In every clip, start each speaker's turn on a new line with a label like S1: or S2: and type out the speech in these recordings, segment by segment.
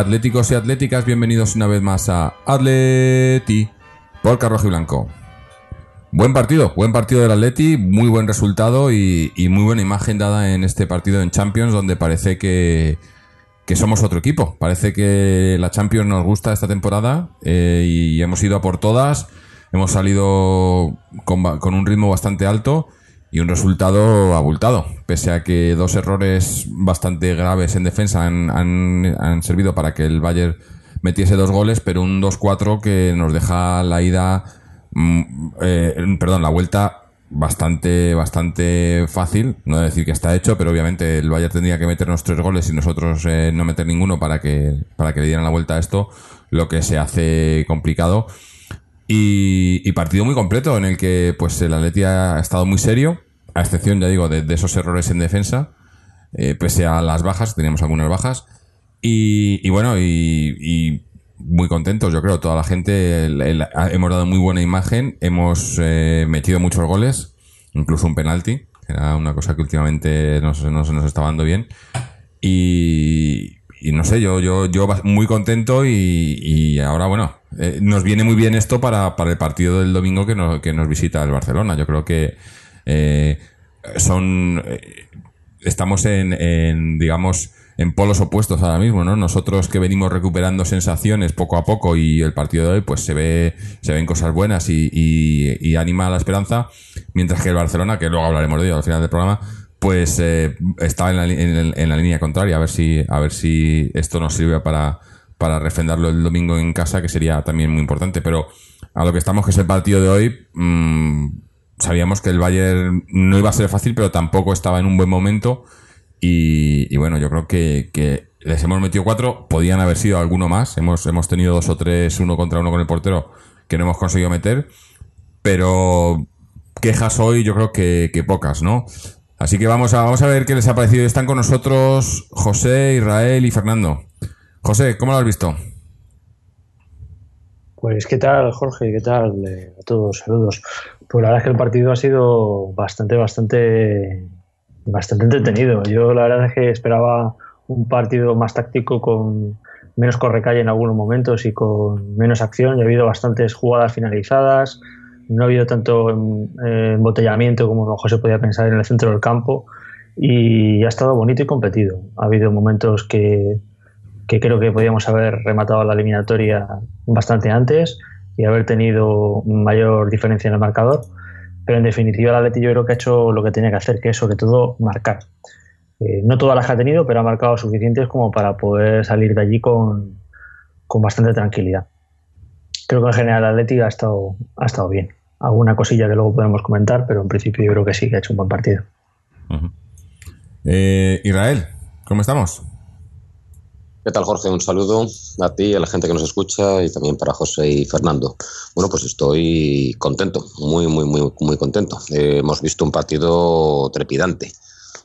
S1: atléticos y atléticas, bienvenidos una vez más a Atleti por Carrojo y Blanco. Buen partido, buen partido del Atleti, muy buen resultado y, muy buena imagen dada en este partido en Champions donde parece que, que somos otro equipo. Parece que la Champions nos gusta esta temporada eh, y hemos ido a por todas. Hemos salido con un ritmo bastante alto y un resultado abultado. Pese a que dos errores bastante graves en defensa han, servido para que el Bayern metiese dos goles, pero un 2-4 que nos deja la ida, mm, eh, perdón, la vuelta bastante bastante fácil no decir que está hecho pero obviamente el Bayern tendría que meternos tres goles y nosotros eh, no meter ninguno para que para que le dieran la vuelta a esto lo que se hace complicado y, y partido muy completo en el que pues el Atleti ha estado muy serio a excepción ya digo de, de esos errores en defensa eh, pese a las bajas teníamos algunas bajas y, y bueno y, y muy contentos, yo creo, toda la gente. el- el- hemos dado muy buena imagen, hemos eh, metido muchos goles, incluso un penalti, que era una cosa que últimamente no, no se nos estaba dando bien. Y, y no sé, yo, yo, yo muy contento y, y ahora, bueno, eh, nos viene muy bien esto para, para el partido del domingo que nos, que nos visita el Barcelona. Yo creo que eh, son. eh, estamos en, en, digamos, en polos opuestos ahora mismo, ¿no? Nosotros que venimos recuperando sensaciones poco a poco y el partido de hoy, pues se ve, se ven cosas buenas y, y- y anima a la esperanza, mientras que el Barcelona, que luego hablaremos de ello al final del programa, pues eh, está en la, en, en la línea contraria, a ver si, a ver si esto nos sirve para, para refrendarlo el domingo en casa, que sería también muy importante. Pero a lo que estamos, que es el partido de hoy, mm, sabíamos que el Bayern no iba a ser fácil, pero tampoco estaba en un buen momento. Y, bueno, yo creo que, que les hemos metido cuatro, podían haber sido alguno más. Hemos, hemos tenido dos o tres, uno contra uno con el portero, que no hemos conseguido meter. Pero quejas hoy yo creo que pocas, ¿no? Así que vamos a, vamos a ver qué les ha parecido. Están con nosotros José, Israel y Fernando. José, ¿cómo lo has visto?
S2: Pues qué tal, Jorge, qué tal eh, a todos, saludos. Pues la verdad es que el partido ha sido bastante, bastante, bastante entretenido. Yo la verdad es que esperaba un partido más táctico con menos correcalle en algunos momentos y con menos acción. Ya ha habido bastantes jugadas finalizadas, no ha habido tanto em, eh, embotellamiento como a lo mejor se podía pensar en el centro del campo y ha estado bonito y competido. Ha habido momentos que, creo que podíamos haber rematado la eliminatoria bastante antes y haber tenido mayor diferencia en el marcador. Pero en definitiva, el Atleti yo creo que ha hecho lo que tenía que hacer, que es sobre todo marcar. Eh, no todas las que ha tenido, pero ha marcado suficientes como para poder salir de allí con, con bastante tranquilidad. Creo que en general el Atleti ha estado, ha estado bien. Alguna cosilla que luego podemos comentar, pero en principio yo creo que sí, que ha hecho un buen partido.
S1: Eh, Israel, ¿cómo estamos?
S3: ¿Qué tal, Jorge? Un saludo a ti, a la gente que nos escucha y también para José y Fernando. Bueno, pues estoy contento, muy, muy, muy, muy contento. Eh, hemos visto un partido trepidante.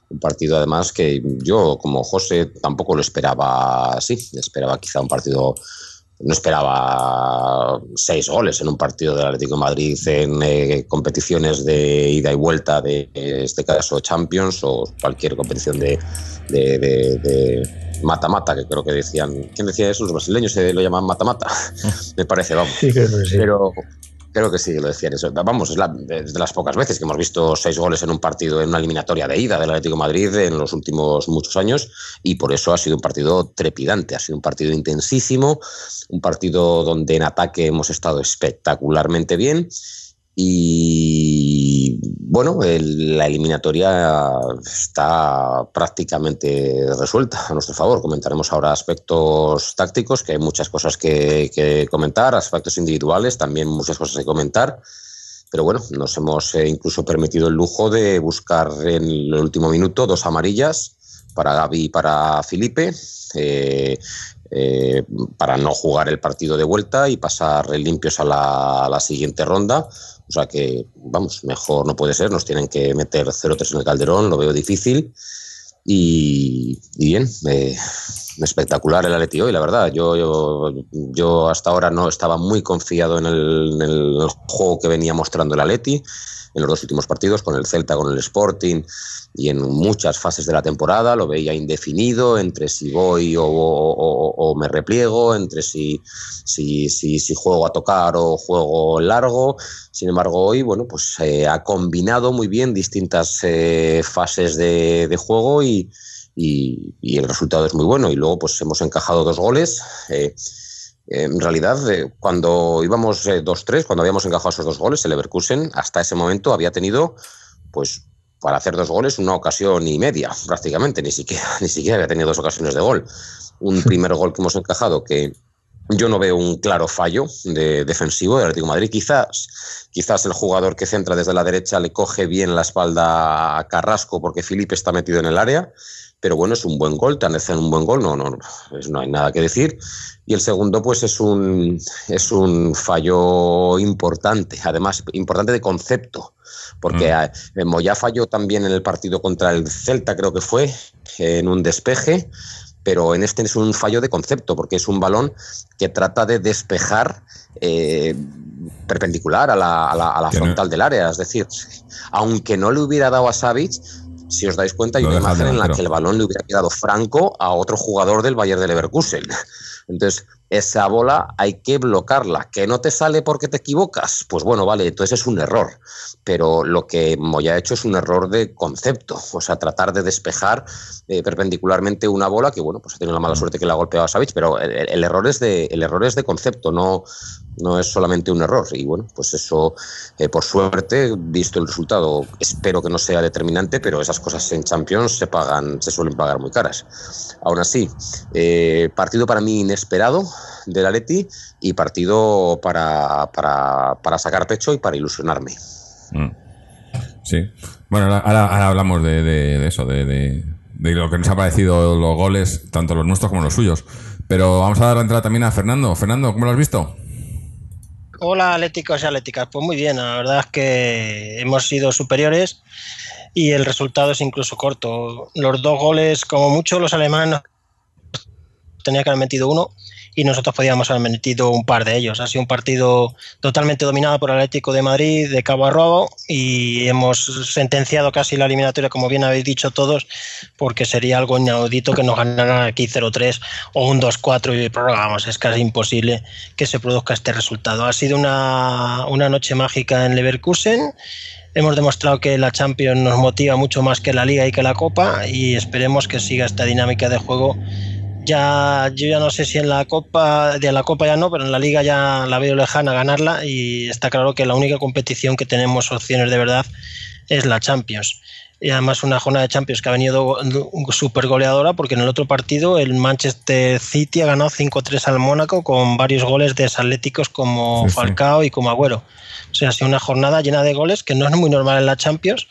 S3: Un partido, además, que yo, como José, tampoco lo esperaba así. Esperaba quizá un partido. No esperaba seis goles en un partido del Atlético de Madrid en eh, competiciones de ida y vuelta, de en este caso Champions o cualquier competición de, de, mata-mata, que creo que decían. ¿Quién decía eso? Los brasileños se lo llaman mata-mata. Me parece, vamos.
S2: Sí, sí.
S3: Pero creo que sí, lo decían eso. Vamos, es, la- es de las pocas veces que hemos visto seis goles en un partido, en una eliminatoria de ida del Atlético Madrid en los últimos muchos años, y por eso ha sido un partido trepidante, ha sido un partido intensísimo, un partido donde en ataque hemos estado espectacularmente bien. Y bueno, la eliminatoria está prácticamente resuelta a nuestro favor. Comentaremos ahora aspectos tácticos, que hay muchas cosas que, comentar, aspectos individuales, también muchas cosas que comentar. Pero bueno, nos hemos eh, incluso permitido el lujo de buscar en el último minuto dos amarillas para Gaby y para Felipe. Eh, eh, para no jugar el partido de vuelta y pasar limpios a la, siguiente ronda. O sea que, vamos, mejor no puede ser, nos tienen que meter 0-3 en el Calderón, lo veo difícil. Y, bien, espectacular el Atleti hoy, la verdad. Yo, yo, yo, hasta ahora no estaba muy confiado en el, juego que venía mostrando el Atleti en los dos últimos partidos, con el Celta, con el Sporting y en muchas fases de la temporada. Lo veía indefinido entre si voy o, me repliego, entre si, si, si, si, juego a tocar o juego largo. Sin embargo, hoy bueno, pues, eh, ha combinado muy bien distintas eh, fases de, de juego y, y, y, el resultado es muy bueno. Y luego pues hemos encajado dos goles. Eh, en realidad, eh, cuando íbamos eh, 2-3, cuando habíamos encajado esos dos goles, el Leverkusen hasta ese momento había tenido, pues, para hacer dos goles, una ocasión y media, prácticamente, ni siquiera, ni siquiera había tenido dos ocasiones de gol. Un primer gol que hemos encajado que yo no veo un claro fallo de defensivo del Atlético de Madrid. Quizás, quizás el jugador que centra desde la derecha le coge bien la espalda a Carrasco porque Felipe está metido en el área pero bueno, es un buen gol, te hacen un buen gol, no, no, no hay nada que decir. Y el segundo, pues es un, es un fallo importante, además importante de concepto, porque mm. Moya falló también en el partido contra el Celta, creo que fue, en un despeje, pero en este es un fallo de concepto, porque es un balón que trata de despejar eh, perpendicular a la, a la, a la frontal no. del área, es decir, aunque no le hubiera dado a Savic, si os dais cuenta, hay una imagen en la que el balón le hubiera quedado franco a otro jugador del Bayern de Leverkusen. Entonces, esa bola hay que bloquearla. ¿Que no te sale porque te equivocas? Pues bueno, vale, entonces es un error. Pero lo que Moya ha hecho es un error de concepto. O sea, tratar de despejar eh, perpendicularmente una bola que, bueno, pues ha tenido la mala suerte que la ha golpeado a Savic, pero el, el, error, es de, el error es de concepto, no, no es solamente un error. Y bueno, pues eso, eh, por suerte, visto el resultado, espero que no sea determinante, pero esas cosas en Champions se pagan, se suelen pagar muy caras. Aún así, eh, partido para mí inesperado del Atleti y partido para, para, para, sacar pecho y para ilusionarme.
S1: Mm. Sí. Bueno, ahora, hablamos de, de, de eso, de, de, lo que nos ha parecido los goles, tanto los nuestros como los suyos. Pero vamos a dar la entrada también a Fernando. Fernando, ¿cómo lo has visto?
S4: Hola atléticos y atléticas, pues muy bien, la verdad es que hemos sido superiores y el resultado es incluso corto. Los dos goles, como mucho, los alemanes tenían que haber metido uno y nosotros podíamos haber metido un par de ellos. Ha sido un partido totalmente dominado por el Atlético de Madrid de cabo a rabo y hemos sentenciado casi la eliminatoria, como bien habéis dicho todos, porque sería algo inaudito que nos ganaran aquí 0-3 o un 2-4 y prorrogamos. Es casi imposible que se produzca este resultado. Ha sido una, una noche mágica en Leverkusen hemos demostrado que la Champions nos motiva mucho más que la Liga y que la Copa y esperemos que siga esta dinámica de juego ya yo ya no sé si en la Copa, de la Copa ya no, pero en la Liga ya la veo lejana ganarla y está claro que la única competición que tenemos opciones de verdad es la Champions. Y además una jornada de Champions que ha venido súper goleadora porque en el otro partido el Manchester City ha ganado 5-3 al Mónaco con varios goles de atléticos como sí, Falcao sí. y como Agüero. O sea, ha sido una jornada llena de goles que no es muy normal en la Champions.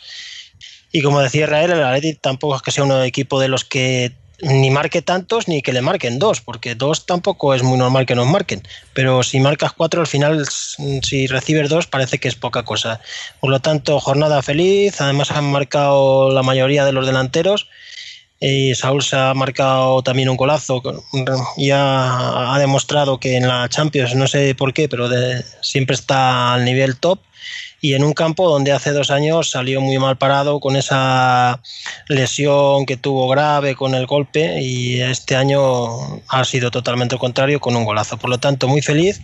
S4: Y como decía Israel, el Atleti tampoco es que sea un equipo de los que ni marque tantos ni que le marquen dos, porque dos tampoco es muy normal que nos marquen. Pero si marcas cuatro, al final, si recibes dos, parece que es poca cosa. Por lo tanto, jornada feliz. Además, han marcado la mayoría de los delanteros. Y Saúl se ha marcado también un golazo y ha, demostrado que en la Champions, no sé por qué, pero siempre está al nivel top y en un campo donde hace dos años salió muy mal parado con esa lesión que tuvo grave con el golpe y este año ha sido totalmente lo contrario con un golazo. Por lo tanto, muy feliz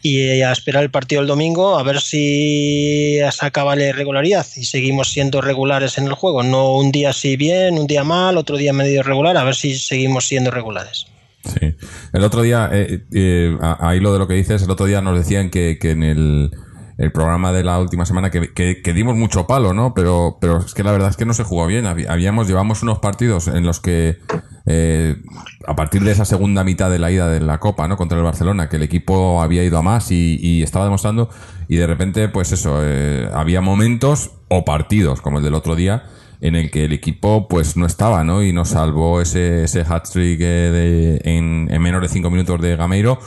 S4: y a esperar el partido el domingo a ver si se acaba la irregularidad y seguimos siendo regulares en el juego. No un día sí bien, un día mal, otro día medio regular, a ver si seguimos siendo regulares.
S1: Sí. El otro día, eh, eh, ahí lo de lo que dices, el otro día nos decían que, que en el el programa de la última semana que, que, que, dimos mucho palo, ¿no? Pero, pero es que la verdad es que no se jugó bien. Habíamos, llevamos unos partidos en los que, eh, a partir de esa segunda mitad de la ida de la Copa, ¿no? Contra el Barcelona, que el equipo había ido a más y, estaba demostrando, y de repente, pues eso, eh, había momentos o partidos, como el del otro día, en el que el equipo pues no estaba, ¿no? Y nos salvó ese, ese hat-trick eh, en, en menos de 5 minutos de Gameiro,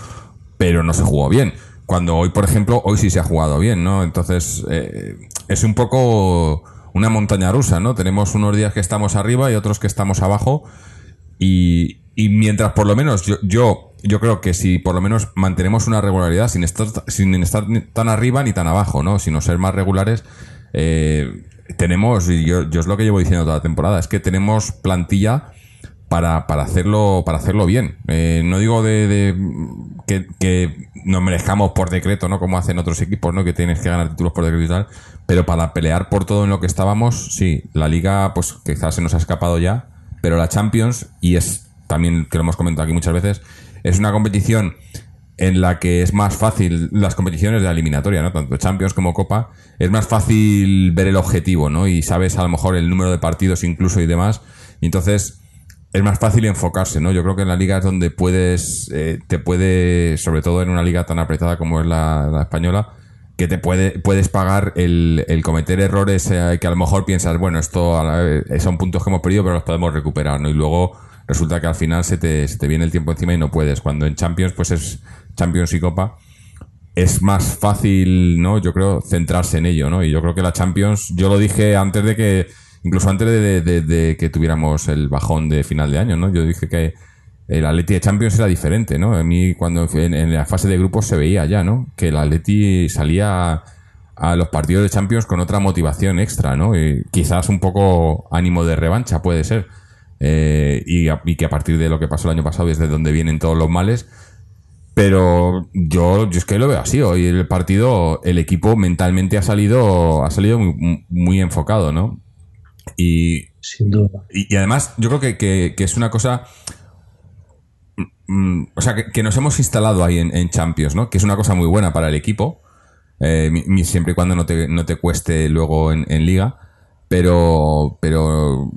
S1: pero no se jugó bien. Cuando hoy, por ejemplo, hoy sí se ha jugado bien, ¿no? Entonces, eh, es un poco una montaña rusa, ¿no? Tenemos unos días que estamos arriba y otros que estamos abajo. Y, y mientras por lo menos yo, yo, yo creo que si por lo menos mantenemos una regularidad sin estar, sin estar tan arriba ni tan abajo, ¿no? Sino ser más regulares, eh, tenemos, y yo, yo es lo que llevo diciendo toda la temporada, es que tenemos plantilla para, para hacerlo para hacerlo bien. Eh, no digo de, que, que nos merezcamos por decreto, ¿no? Como hacen otros equipos, ¿no? Que tienes que ganar títulos por decreto y tal. Pero para pelear por todo en lo que estábamos, sí, la liga, pues quizás se nos ha escapado ya. Pero la Champions, y es también que lo hemos comentado aquí muchas veces, es una competición en la que es más fácil las competiciones de la eliminatoria, ¿no? Tanto Champions como Copa, es más fácil ver el objetivo, ¿no? Y sabes a lo mejor el número de partidos incluso y demás. Y entonces es más fácil enfocarse, ¿no? Yo creo que en la liga es donde puedes, eh, te puede, sobre todo en una liga tan apretada como es la, la española, que te puede, puedes pagar el, el cometer errores eh, que a lo mejor piensas, bueno, esto a la- eh, son puntos que hemos perdido, pero los podemos recuperar, ¿no? Y luego resulta que al final se te, se te viene el tiempo encima y no puedes. Cuando en Champions, pues es Champions y Copa, es más fácil, ¿no? Yo creo, centrarse en ello, ¿no? Y yo creo que la Champions, yo lo dije antes de que, incluso antes de, que tuviéramos el bajón de final de año, ¿no? Yo dije que el Atleti de Champions era diferente, ¿no? A mí cuando en, la fase de grupos se veía ya, ¿no? Que el Atleti salía a los partidos de Champions con otra motivación extra, ¿no? Y quizás un poco ánimo de revancha, puede ser. Eh, y que a partir de lo que pasó el año pasado es de donde vienen todos los males. Pero yo, yo es que lo veo así. Hoy el partido, el equipo mentalmente ha salido, ha salido muy, muy enfocado, ¿no? Y,
S2: Sin duda.
S1: y, y además, yo creo que, que- que es una cosa. mm, o sea, que, que nos hemos instalado ahí en, en Champions, ¿no? Que es una cosa muy buena para el equipo. eh, siempre y cuando no te, no te cueste luego en, en Liga. Pero. Pero.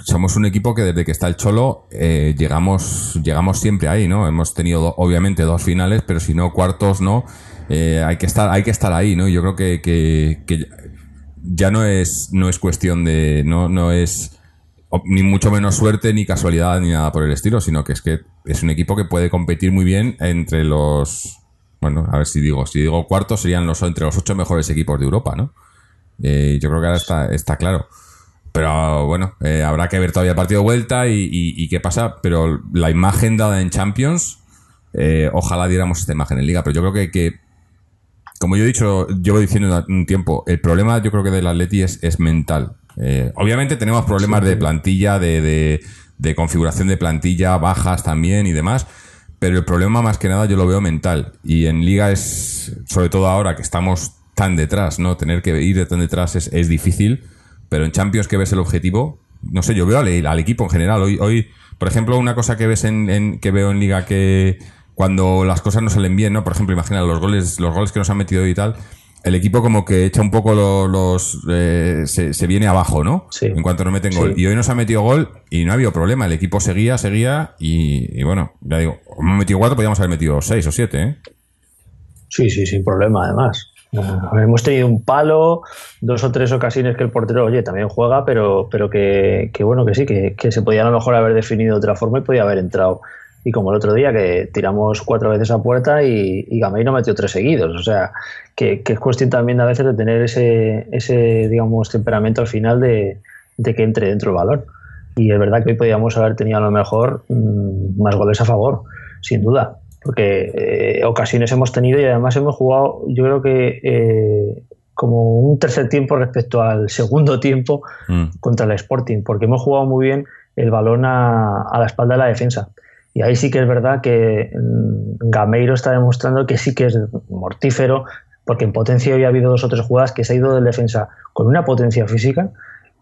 S1: Somos un equipo que desde que está el Cholo eh, llegamos llegamos siempre ahí, ¿no? Hemos tenido do- obviamente dos finales, pero si no cuartos, no. Eh, hay que estar hay que estar ahí, ¿no? Y yo creo que, que, que ya no es no es cuestión de no no es ni mucho menos suerte ni casualidad ni nada por el estilo sino que es que es un equipo que puede competir muy bien entre los bueno a ver si digo si digo cuartos serían los entre los ocho mejores equipos de Europa no Eh, yo creo que ahora está está claro. Pero bueno eh, habrá que ver todavía partido de vuelta y, qué pasa pero la imagen dada en Champions eh, ojalá diéramos esta imagen en Liga pero yo creo que como yo he dicho, llevo diciendo un tiempo, el problema yo creo que del Atleti es, es mental. Eh, obviamente tenemos problemas de plantilla, de, de- de configuración de plantilla, bajas también y demás, pero el problema más que nada yo lo veo mental. Y en Liga es, sobre todo ahora que estamos tan detrás, ¿no? Tener que ir de tan detrás es, es difícil, pero en Champions que ves el objetivo, no sé, yo veo al, al equipo en general. Hoy, hoy, por ejemplo, una cosa que ves en, en- que veo en Liga que cuando las cosas no salen bien, ¿no? Por ejemplo, imagina los goles, los goles que nos han metido y tal. El equipo como que echa un poco lo- los... eh, se, se viene abajo, ¿no?
S2: Sí.
S1: En cuanto nos meten
S2: Sí.
S1: gol. Y hoy nos ha metido gol y no ha habido problema. El equipo seguía, seguía y, y bueno, ya digo, hemos metido cuatro, podríamos haber metido seis o siete, ¿eh?
S2: Sí, sí, sin problema, además. Eh, hemos tenido un palo, dos o tres ocasiones que el portero, oye, también juega, pero, pero que, que bueno, que sí, que, que se podía a lo mejor haber definido de otra forma y podía haber entrado. Y como el otro día, que tiramos cuatro veces a puerta y, y Gameiro metió tres seguidos. O sea, que, que es cuestión también a veces de tener ese, ese digamos, temperamento al final de, de que entre dentro el balón. Y es verdad que hoy podíamos haber tenido a lo mejor mm, más goles a favor, sin duda porque eh, ocasiones hemos tenido y además hemos jugado, yo creo que eh, como un tercer tiempo respecto al segundo tiempo
S1: Mm.
S2: contra el Sporting, porque hemos jugado muy bien el balón a, a la espalda de la defensa. Y ahí sí que es verdad que mm, Gameiro está demostrando que sí que es mortífero, porque en potencia hoy ha habido dos o tres jugadas que se ha ido del defensa con una potencia física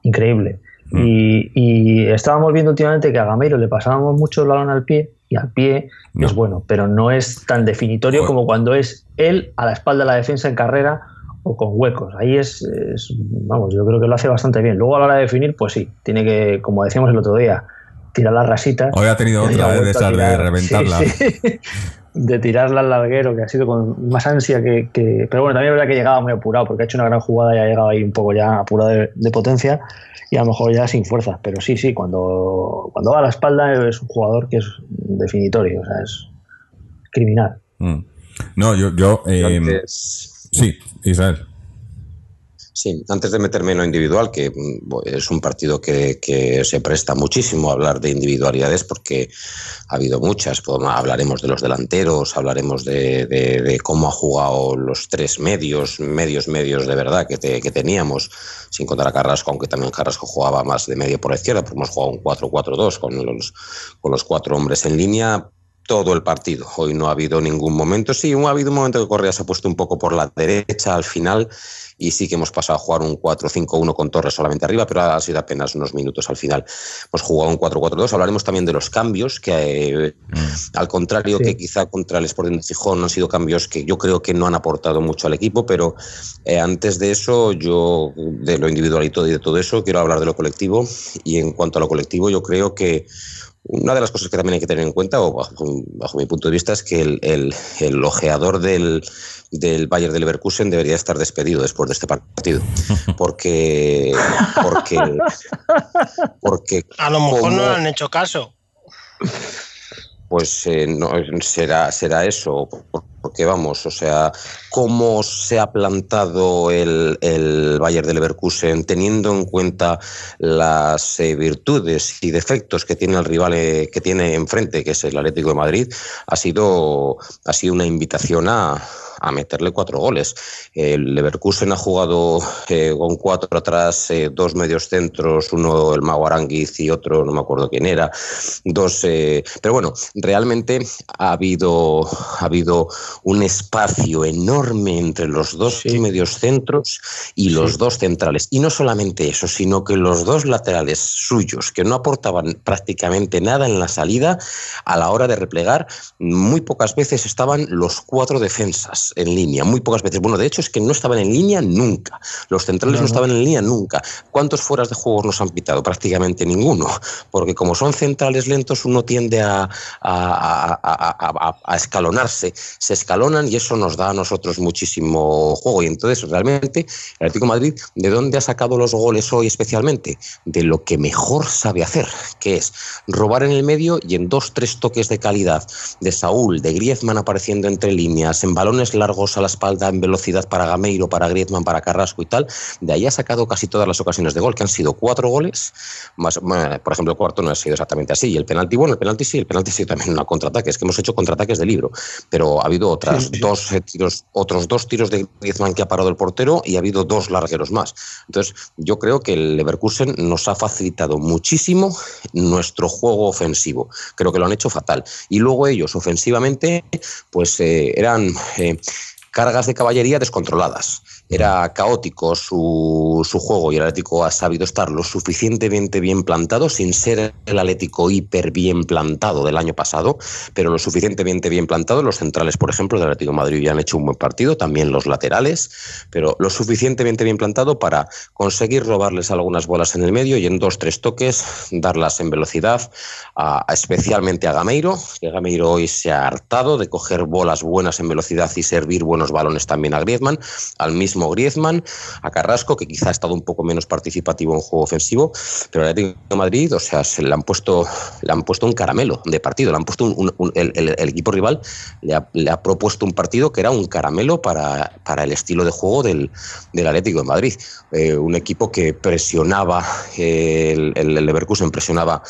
S2: increíble.
S1: Mm.
S2: Y, y estábamos viendo últimamente que a Gameiro le pasábamos mucho el balón al pie y al pie
S1: No.
S2: es bueno, pero no es tan definitorio como cuando es él a la espalda de la defensa en carrera o con huecos. Ahí es, es- vamos, yo creo que lo hace bastante bien. Luego a la hora de definir, pues sí, tiene que, como decíamos el otro día, tirar las rasitas.
S1: Hoy ha tenido otra vez de
S2: vuelto a
S1: esas de reventarla.
S2: Sí, sí. de tirarla al larguero, que ha sido con más ansia que, que, Pero bueno, también es verdad que llegaba muy apurado, porque ha hecho una gran jugada y ha llegado ahí un poco ya apurado de, de potencia y a lo mejor ya sin fuerza. Pero sí, sí, cuando, cuando va a la espalda es un jugador que es definitorio, o sea, es criminal.
S1: Mm. No, yo... yo eh,
S3: Antes-
S1: sí, Israel.
S3: Sí, antes de meterme en lo individual, que mm, es un partido que, que se presta muchísimo a hablar de individualidades porque ha habido muchas. Pues, hablaremos de los delanteros, hablaremos de, de- cómo ha jugado los tres medios, medios, medios de verdad que, te- que teníamos, sin contar a Carrasco, aunque también Carrasco jugaba más de medio por la izquierda, porque hemos jugado un 4-4-2 con los, con los cuatro hombres en línea todo el partido. Hoy no ha habido ningún momento. Sí, ha habido un momento que Correa se ha puesto un poco por la derecha al final y sí que hemos pasado a jugar un 4-5-1 con Torres solamente arriba, pero ha sido apenas unos minutos al final. Hemos jugado un 4-4-2. Hablaremos también de los cambios, que eh, al contrario
S2: Sí.
S3: que quizá contra el Sporting de Gijón han sido cambios que yo creo que no han aportado mucho al equipo, pero eh, antes de eso, yo de lo individual y todo, y de todo eso, quiero hablar de lo colectivo. Y en cuanto a lo colectivo, yo creo que una de las cosas que también hay que tener en cuenta, o bajo, bajo mi punto de vista, es que el, el- el ojeador del, del Bayern de Leverkusen debería estar despedido después de este partido. Porque. Porque. porque
S4: A lo mejor
S3: como-
S4: no le han hecho caso.
S3: Pues eh, no, será, será eso, porque vamos, o sea, cómo se ha plantado el, el Bayern de Leverkusen teniendo en cuenta las eh, virtudes y defectos que tiene el rival eh, que tiene enfrente, que es el Atlético de Madrid, ha sido, ha sido una invitación a, a meterle cuatro goles. El Leverkusen ha jugado eh, con cuatro atrás, eh, dos medios centros, uno el Mago Aranguiz y otro, no me acuerdo quién era, dos, eh, pero bueno, realmente ha habido, ha habido un espacio enorme entre los dos
S2: Sí.
S3: medios centros y los dos centrales. Y no solamente eso, sino que los dos laterales suyos, que no aportaban prácticamente nada en la salida, a la hora de replegar, muy pocas veces estaban los cuatro defensas en línea, muy pocas veces. Bueno, de hecho es que no estaban en línea nunca. Los centrales
S2: No,
S3: estaban en línea nunca. ¿Cuántos fueras de juegos nos han pitado? Prácticamente ninguno. Porque como son centrales lentos, uno tiende a, a- a- a- a- a escalonarse. Se escalonan y eso nos da a nosotros muchísimo juego. Y entonces, realmente, el Atlético de Madrid, ¿de dónde ha sacado los goles hoy especialmente? De lo que mejor sabe hacer, que es robar en el medio y en dos, tres toques de calidad de Saúl, de Griezmann apareciendo entre líneas, en balones largos a la espalda, en velocidad para Gameiro, para Griezmann, para Carrasco y tal. De ahí ha sacado casi todas las ocasiones de gol, que han sido cuatro goles. Más, bueno, por ejemplo, el cuarto no ha sido exactamente así. Y el penalti, bueno, el penalti sí, el penalti sí también una contraataque. Es que hemos hecho contraataques de libro. Pero ha habido otras
S2: Sí, sí.
S3: dos eh, tiros, otros dos tiros de Griezmann que ha parado el portero y ha habido dos largueros más. Entonces, yo creo que el Leverkusen nos ha facilitado muchísimo nuestro juego ofensivo. Creo que lo han hecho fatal. Y luego ellos, ofensivamente, pues eh, eran eh, cargas de caballería descontroladas. Era caótico su, su juego y el Atlético ha sabido estar lo suficientemente bien plantado, sin ser el Atlético hiper bien plantado del año pasado, pero lo suficientemente bien plantado. Los centrales, por ejemplo, del Atlético Madrid ya han hecho un buen partido, también los laterales, pero lo suficientemente bien plantado para conseguir robarles algunas bolas en el medio y en dos, tres toques darlas en velocidad, a- a- especialmente a Gameiro, que Gameiro hoy se ha hartado de coger bolas buenas en velocidad y servir buenos balones también a Griezmann, al mismo Griezmann, a Carrasco, que quizá ha estado un poco menos participativo en juego ofensivo, pero el Atlético de Madrid, o sea, se le han puesto, le han puesto un caramelo de partido, le han puesto un- un- un- el, equipo rival le ha, propuesto un partido que era un caramelo para, para el estilo de juego del, del Atlético de Madrid. Eh, un equipo que presionaba, el, el Leverkusen presionaba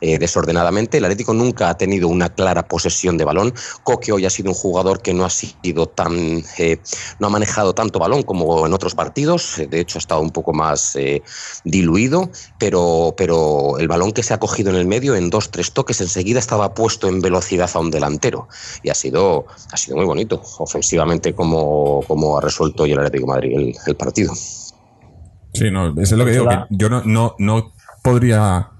S3: eh, desordenadamente. El Atlético nunca ha tenido una clara posesión de balón. Coque hoy ha sido un jugador que no ha sido tan, eh, no ha manejado tanto balón como en otros partidos. Eh, De hecho, ha estado un poco más eh, diluido, pero, pero el balón que se ha cogido en el medio, en dos, tres toques, enseguida estaba puesto en velocidad a un delantero. Y ha sido, ha sido muy bonito, ofensivamente, como, como ha resuelto hoy el Atlético Madrid el, partido.
S1: Sí, no, eso es lo que digo. Yo no, no, no podría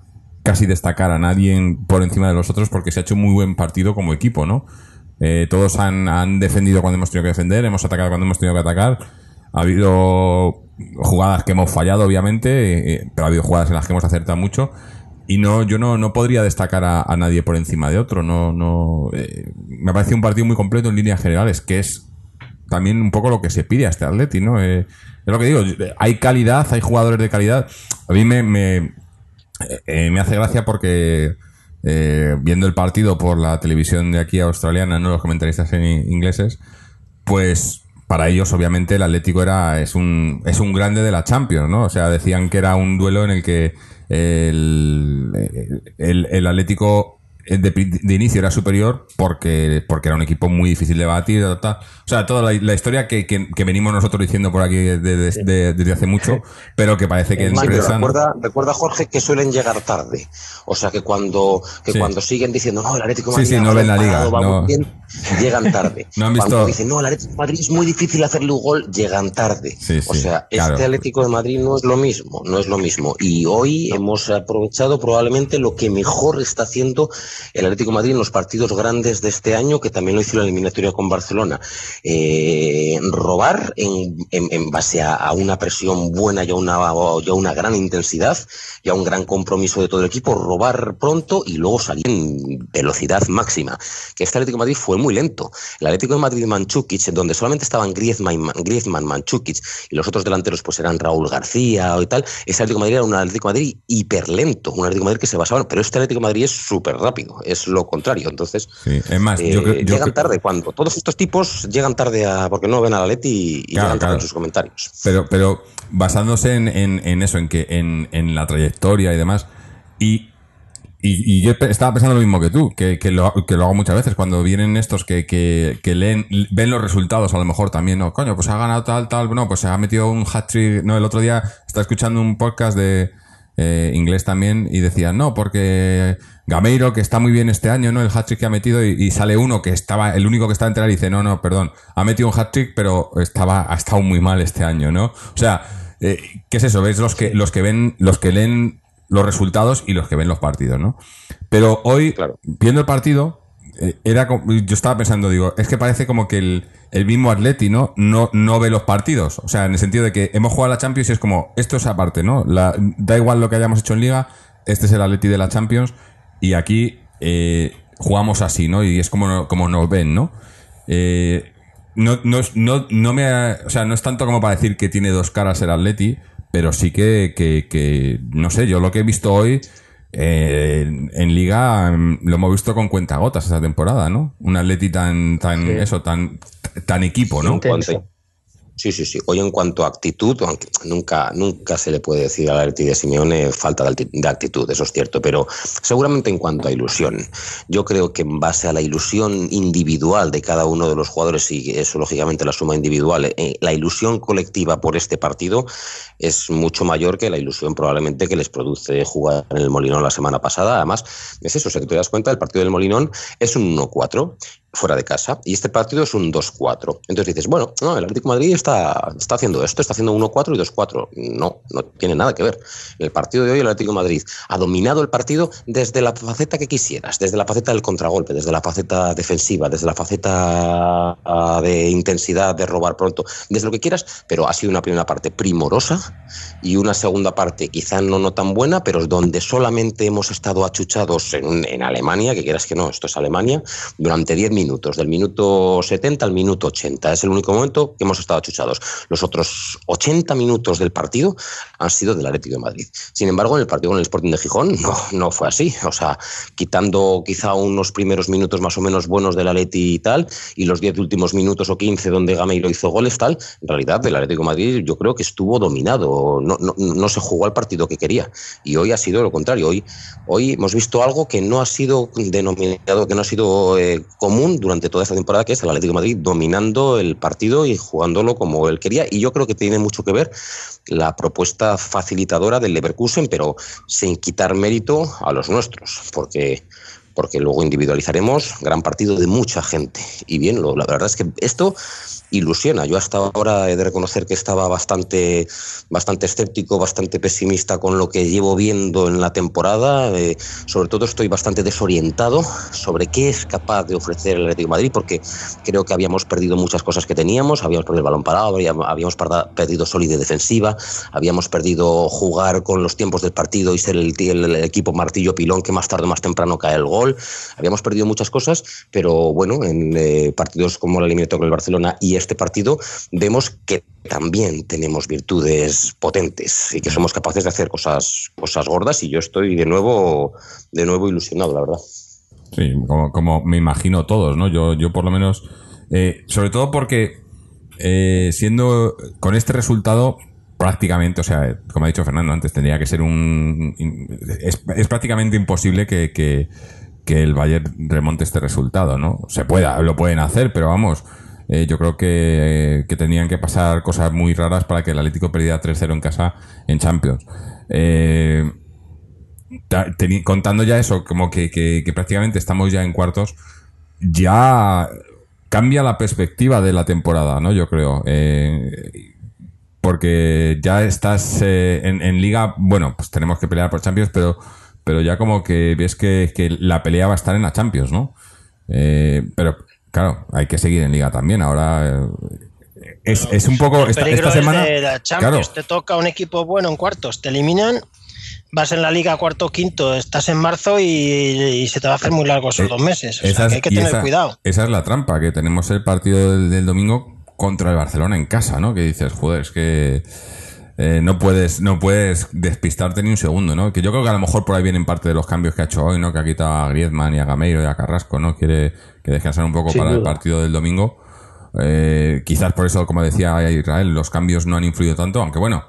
S1: casi destacar a nadie por encima de los otros porque se ha hecho un muy buen partido como equipo, ¿no? Eh, todos han, han defendido cuando hemos tenido que defender, hemos atacado cuando hemos tenido que atacar. Ha habido jugadas que hemos fallado, obviamente, eh, pero ha habido jugadas en las que hemos acertado mucho. Y no, yo no, no podría destacar a, nadie por encima de otro. No, no, eh, me parece un partido muy completo en líneas generales, que es también un poco lo que se pide a este Atleti, ¿no? Eh, es lo que digo, hay calidad, hay jugadores de calidad. A mí me, me, eh, me hace gracia porque eh, viendo el partido por la televisión de aquí australiana, no los comentaristas en ingleses, pues para ellos obviamente el Atlético era es un es un grande de la Champions, ¿no? O sea, decían que era un duelo en el que el, el, el Atlético eh, de, de, inicio era superior porque, porque era un equipo muy difícil de batir. O sea, toda la, la historia que, que, que, venimos nosotros diciendo por aquí desde, de, desde hace mucho, pero que parece que
S3: recuerda, recuerda, Jorge, que suelen llegar tarde. O sea, que cuando, que sí. cuando siguen diciendo, no, el Atlético Madrid
S1: sí, sí, no ven la liga. No.
S3: Bien, llegan tarde.
S1: no han visto...
S3: Cuando dicen, no, el Atlético de Madrid es muy difícil hacerle un gol, llegan tarde. o sea,
S1: claro.
S3: este Atlético de Madrid no es lo mismo, no es lo mismo. Y hoy hemos aprovechado probablemente lo que mejor está haciendo el Atlético de Madrid en los partidos grandes de este año, que también lo hizo la eliminatoria con Barcelona. Eh, robar en, en, en base a, a, una presión buena y a una, y a una gran intensidad y a un gran compromiso de todo el equipo, robar pronto y luego salir en velocidad máxima. Que este Atlético de Madrid fue muy lento. El Atlético de Madrid Manchukic, donde solamente estaban Griezmann, Griezmann Manchukic y los otros delanteros pues eran Raúl García y tal, este Atlético de Madrid era un Atlético de Madrid hiperlento, un Atlético de Madrid que se basaba, pero este Atlético de Madrid es súper rápido, es lo contrario. Entonces,
S1: sí, es más,
S3: eh,
S1: yo creo, yo
S3: llegan
S1: creo...
S3: tarde cuando todos estos tipos llegan tarde a, porque no ven a la Leti y, y
S1: Claro,
S3: llegan tarde
S1: claro.
S3: en sus comentarios.
S1: Pero, pero basándose en, en, en eso, en que en, en la trayectoria y demás, y, y, y yo estaba pensando lo mismo que tú, que, que, lo, que lo hago muchas veces, cuando vienen estos que, que, que leen, ven los resultados a lo mejor también, no, coño, pues ha ganado tal, tal, no, pues se ha metido un hat-trick, no, el otro día estaba escuchando un podcast de eh, inglés también y decían, no, porque Gameiro, que está muy bien este año, ¿no? El hat-trick que ha metido y, sale uno que estaba, el único que está entera y dice, no, no, perdón, ha metido un hat-trick, pero estaba, ha estado muy mal este año, ¿no? O sea, eh, ¿qué es eso? ¿Ves los que, los que ven, los que leen los resultados y los que ven los partidos, ¿no? Pero hoy,
S3: Claro.
S1: viendo el partido, eh, era como- yo estaba pensando, digo, es que parece como que el, el mismo Atleti, ¿no? ¿no? No ve los partidos. O sea, en el sentido de que hemos jugado a la Champions y es como, esto es aparte, ¿no? La- da igual lo que hayamos hecho en Liga, este es el Atleti de la Champions y aquí eh, jugamos así, ¿no? Y es como, como nos ven, ¿no? Eh, no, no, no, no me ha- o sea, no es tanto como para decir que tiene dos caras el Atleti, pero sí que, que, que, no sé, yo lo que he visto hoy eh, en, en Liga mm, lo hemos visto con cuentagotas esta temporada, ¿no? Un Atleti tan, tan,
S2: Sí.
S1: eso, tan, tan equipo, ¿no?
S2: Intenso.
S3: Sí, sí, sí. Hoy en cuanto a actitud, aunque nunca, nunca se le puede decir al Atleti de Simeone falta de actitud, eso es cierto, pero seguramente en cuanto a ilusión. Yo creo que en base a la ilusión individual de cada uno de los jugadores, y eso lógicamente la suma individual, eh, la ilusión colectiva por este partido es mucho mayor que la ilusión probablemente que les produce jugar en el Molinón la semana pasada. Además, es eso, o sea, que te das cuenta, el partido del Molinón es un 1-4 fuera de casa y este partido es un 2-4. Entonces dices, bueno, no, el Atlético de Madrid está, está haciendo esto, está haciendo 1-4 y 2-4. No, no tiene nada que ver. El partido de hoy, el Atlético de Madrid ha dominado el partido desde la faceta que quisieras, desde la faceta del contragolpe, desde la faceta defensiva, desde la faceta ah, de intensidad, de robar pronto, desde lo que quieras, pero ha sido una primera parte primorosa y una segunda parte quizá no, no tan buena, pero donde solamente hemos estado achuchados en, en Alemania, que quieras que no, esto es Alemania, durante 10 minutos, del minuto 70 al minuto 80. Es el único momento que hemos estado achuchados. Los otros 80 minutos del partido han sido del Atlético de Madrid. Sin embargo, en el partido con el Sporting de Gijón no, no fue así. O sea, quitando quizá unos primeros minutos más o menos buenos del Atleti y tal, y los 10 últimos minutos o 15 donde Gameiro hizo goles tal, en realidad el Atlético de Madrid yo creo que estuvo dominado, no, no, no se jugó al partido que quería. Y hoy ha sido lo contrario. Hoy, hoy hemos visto algo que no ha sido denominado, que no ha sido eh, común durante toda esta temporada, que es el Atlético de Madrid dominando el partido y jugándolo como él quería. Y yo creo que tiene mucho que ver la propuesta facilitadora del Leverkusen, pero sin quitar mérito a los nuestros, porque porque luego individualizaremos gran partido de mucha gente. Y bien, lo, la verdad es que esto ilusiona. Yo hasta ahora he de reconocer que estaba bastante, bastante escéptico, bastante pesimista con lo que llevo viendo en la temporada. Eh, sobre todo estoy bastante desorientado sobre qué es capaz de ofrecer el Atlético de Madrid, porque creo que habíamos perdido muchas cosas que teníamos, habíamos perdido el balón parado, habíamos perdido solidez defensiva, habíamos perdido jugar con los tiempos del partido y ser el, el, equipo martillo pilón que más tarde o más temprano cae el gol. Habíamos perdido muchas cosas, pero bueno, en eh, partidos como el eliminatorio con el Barcelona y este partido vemos que también tenemos virtudes potentes y que somos capaces de hacer cosas, cosas gordas y yo estoy de nuevo, de nuevo ilusionado, la verdad.
S1: Sí, como, me imagino todos, ¿no? Yo, yo por lo menos, eh, sobre todo porque eh, siendo con este resultado prácticamente, o sea, como ha dicho Fernando antes, tendría que ser un... Es, prácticamente imposible que, que, el Bayern remonte este resultado, ¿no? Se pueda, lo pueden hacer, pero vamos, eh, yo creo que, que tenían que pasar cosas muy raras para que el Atlético perdiera 3-0 en casa en Champions. Eh, contando ya eso, como que, prácticamente estamos ya en cuartos, ya cambia la perspectiva de la temporada, ¿no? Yo creo. Eh, porque ya estás eh, en, liga, bueno, pues tenemos que pelear por Champions, pero, pero ya como que ves que, la pelea va a estar en la Champions, ¿no? Eh, pero claro, hay que seguir en liga también. Ahora es, un poco esta, semana.
S4: Te toca un equipo bueno en cuartos, te eliminan vas en la liga cuarto o quinto, estás en marzo y, se te va a hacer muy largo esos eh, dos meses. O sea, que hay que tener cuidado.
S1: Esa es la trampa, que tenemos el partido del, domingo contra el Barcelona en casa, ¿no? Que dices, joder, es que eh, no puedes no puedes despistarte ni un segundo, ¿no? Que yo creo que a lo mejor por ahí vienen parte de los cambios que ha hecho hoy, ¿no? Que ha quitado a Griezmann y a Gameiro y a Carrasco, ¿no? Quiere que descansar un poco para el partido del domingo. Eh, quizás por eso, como decía Israel, los cambios no han influido tanto, aunque bueno,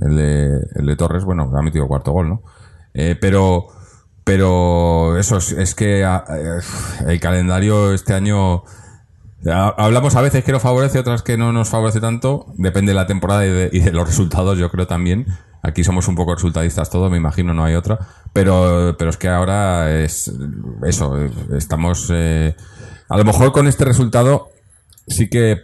S1: el de, el de Torres, bueno, ha metido cuarto gol, ¿no? Eh, pero, pero eso es, que ah, eh, el calendario este año hablamos a veces que nos favorece, otras que no nos favorece tanto. Depende de la temporada y de, los resultados, yo creo también. Aquí somos un poco resultadistas todos, me imagino, no hay otra. Pero, pero es que ahora es eso, estamos. Eh, a lo mejor con este resultado sí que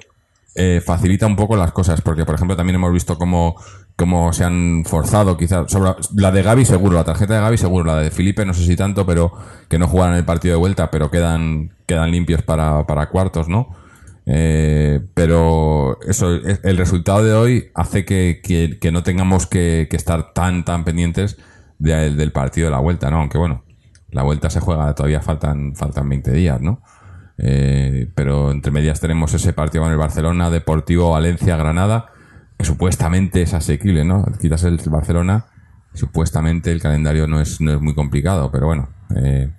S1: facilita un poco las cosas, porque por ejemplo también hemos visto cómo como se han forzado quizás sobre la de Gaby seguro la tarjeta de Gaby seguro la de Felipe no sé si tanto pero que no jugaran el partido de vuelta pero quedan quedan limpios para, para cuartos no eh, pero eso el resultado de hoy hace que, que, no tengamos que, que, estar tan tan pendientes del partido de la vuelta no aunque bueno la vuelta se juega todavía faltan faltan 20 días no eh, pero entre medias tenemos ese partido con el Barcelona Deportivo Valencia Granada que supuestamente es asequible, ¿no? Quitas el Barcelona, supuestamente el calendario no es, no es muy complicado, pero bueno, eh,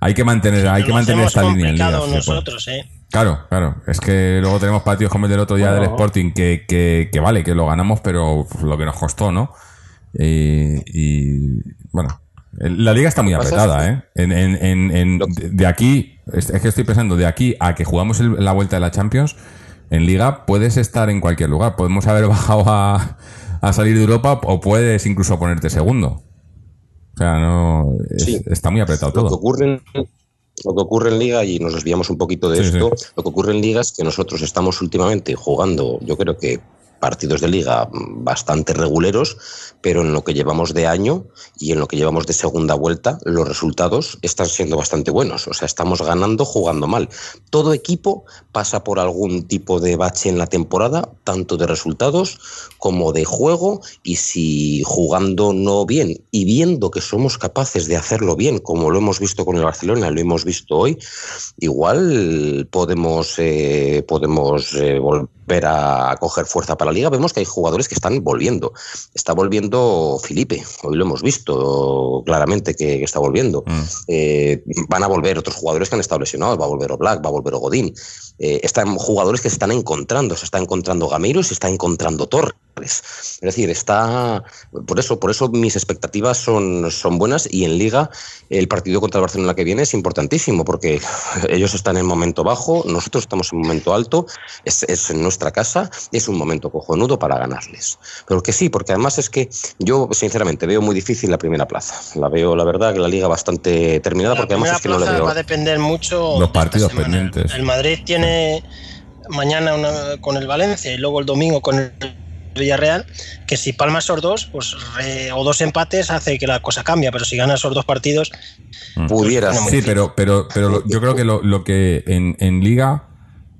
S1: hay que mantener, hay que mantener esta línea en
S4: nosotros, ¿eh?
S1: Claro, claro. Es que luego tenemos partidos como el del otro día del Sporting que, que, que, vale, que lo ganamos, pero lo que nos costó, ¿no? y bueno, la liga está muy apretada, ¿eh? En, en, en, de aquí, es que estoy pensando, de aquí a que jugamos la vuelta de la Champions, en liga puedes estar en cualquier lugar. Podemos haber bajado a, salir de Europa o puedes incluso ponerte segundo. O sea, no está muy apretado todo.
S3: Lo que ocurre lo que ocurre en Liga, y nos desviamos un poquito de esto, lo que ocurre en Liga es que nosotros estamos últimamente jugando, yo creo que partidos de liga bastante reguleros, pero en lo que llevamos de año y en lo que llevamos de segunda vuelta, los resultados están siendo bastante buenos. O sea, estamos ganando jugando mal. Todo equipo pasa por algún tipo de bache en la temporada, tanto de resultados como de juego, y si jugando no bien y viendo que somos capaces de hacerlo bien, como lo hemos visto con el Barcelona, lo hemos visto hoy, igual podemos, eh, podemos eh, volver a coger fuerza para la liga, vemos que hay jugadores que están volviendo. Está volviendo Felipe, hoy lo hemos visto claramente que, está volviendo. Mm. Eh, van a volver otros jugadores que han estado lesionados, va a volver Oblak, va a volver Godín. Eh, están jugadores que se están encontrando, se está encontrando Gamiro y se está encontrando Torres. Es decir, está por eso, por eso mis expectativas son, son buenas y en Liga el partido contra el Barcelona que viene es importantísimo porque ellos están en momento bajo, nosotros estamos en momento alto, es, es en nuestra casa, es un momento cojonudo para ganarles. Pero que sí, porque además es que yo sinceramente veo muy difícil la primera plaza. La veo, la verdad, que la liga bastante terminada porque además es que no le veo.
S4: Va a depender mucho
S1: los partidos pendientes.
S4: El Madrid tiene mañana con el Valencia y luego el domingo con el Villarreal, que si palmas esos dos, pues o dos empates hace que la cosa cambie, pero si ganas esos dos partidos,
S3: mm. pudiera.
S1: sí, pero, pero, pero yo creo que lo, que en, en, Liga,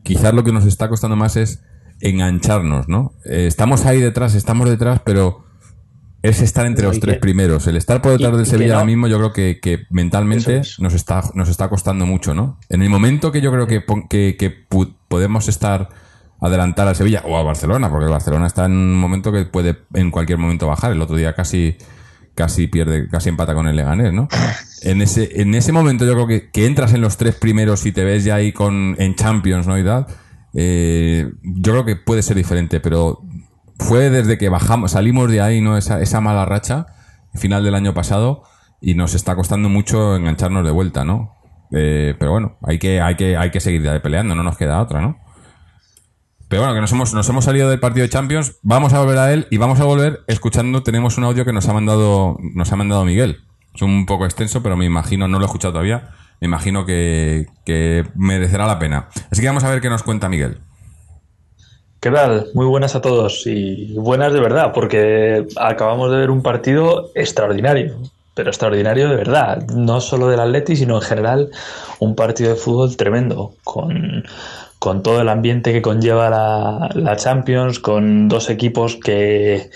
S1: quizás lo que nos está costando más es engancharnos, ¿no? Eh, estamos ahí detrás, estamos detrás, pero es estar entre los tres primeros. El estar por detrás del Sevilla ahora mismo, yo creo que, mentalmente nos está, nos está costando mucho, ¿no? En el momento que yo creo que, que, podemos estar adelantar al Sevilla o a Barcelona, porque el Barcelona está en un momento que puede en cualquier momento bajar. El otro día casi casi pierde, casi empata con el Leganés, ¿no? En ese, en ese momento yo creo que, que entras en los tres primeros y te ves ya ahí con, en Champions, ¿no? Y tal, eh, yo creo que puede ser diferente, pero fue desde que bajamos, salimos de ahí, ¿no? Esa, esa mala racha, final del año pasado, y nos está costando mucho engancharnos de vuelta, ¿no? Eh, pero bueno, hay que, hay que, hay que seguir peleando, no nos queda otra, ¿no? Pero bueno, que nos hemos, nos hemos salido del partido de Champions, vamos a volver a él y vamos a volver escuchando, tenemos un audio que nos ha mandado, nos ha mandado Miguel. Es un poco extenso, pero me imagino, no lo he escuchado todavía, me imagino que, que merecerá la pena. Así que vamos a ver qué nos cuenta Miguel.
S5: ¿Qué tal? Muy buenas a todos y buenas de verdad, porque acabamos de ver un partido extraordinario, pero extraordinario de verdad, no solo del Atleti, sino en general un partido de fútbol tremendo, con, con todo el ambiente que conlleva la, la Champions, con dos equipos que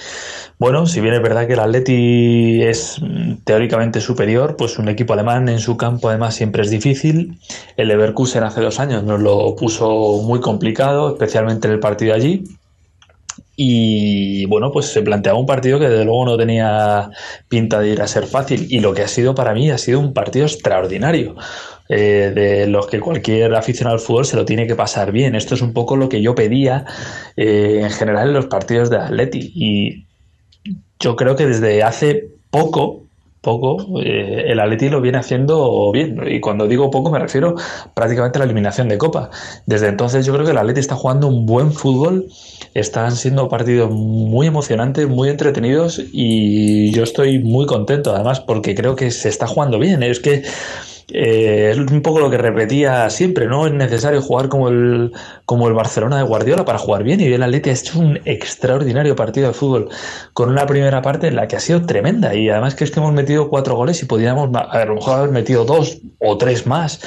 S5: bueno, si bien es verdad que el Atleti es mm, teóricamente superior, pues un equipo alemán en su campo además siempre es difícil. El Leverkusen hace dos años nos lo puso muy complicado, especialmente en el partido allí. Y bueno, pues se planteaba un partido que desde luego no tenía pinta de ir a ser fácil. Y lo que ha sido para mí ha sido un partido extraordinario. Eh, de los que cualquier aficionado al fútbol se lo tiene que pasar bien. Esto es un poco lo que yo pedía eh, en general en los partidos de Atleti. Y yo creo que desde hace poco, poco, eh, el Atleti lo viene haciendo bien. Y cuando digo poco me refiero prácticamente a la eliminación de Copa. Desde entonces yo creo que el Atleti está jugando un buen fútbol. Están siendo partidos muy emocionantes, muy entretenidos y yo estoy muy contento además porque creo que se está jugando bien. Es que eh, es un poco lo que repetía siempre, no es necesario jugar como el, como el Barcelona de Guardiola para jugar bien y el Atleti ha hecho un extraordinario partido de fútbol con una primera parte en la que ha sido tremenda y además que es que hemos metido cuatro goles y podíamos a lo mejor haber metido dos o tres más.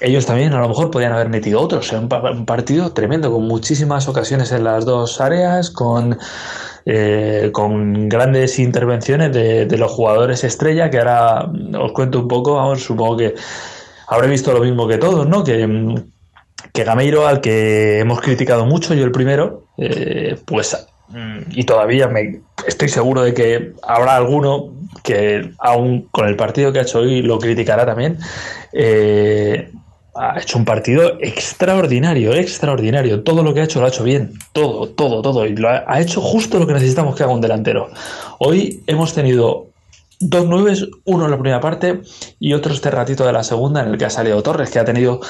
S5: Ellos también a lo mejor podían haber metido otros. un partido tremendo con muchísimas ocasiones en las dos áreas, con eh, con grandes intervenciones de, los jugadores estrella, que ahora os cuento un poco, vamos, supongo que habré visto lo mismo que todos, ¿no? Que, que Gameiro, al que hemos criticado mucho, yo el primero, eh, pues mm, y todavía me estoy seguro de que habrá alguno que aún con el partido que ha hecho hoy lo criticará también. Eh, ha hecho un partido extraordinario, extraordinario. Todo lo que ha hecho lo ha hecho bien. Todo, todo, todo. Y lo ha, hecho justo lo que necesitamos que haga un delantero. Hoy hemos tenido dos nueves, uno en la primera parte y otro este ratito de la segunda en el que ha salido Torres, que ha tenido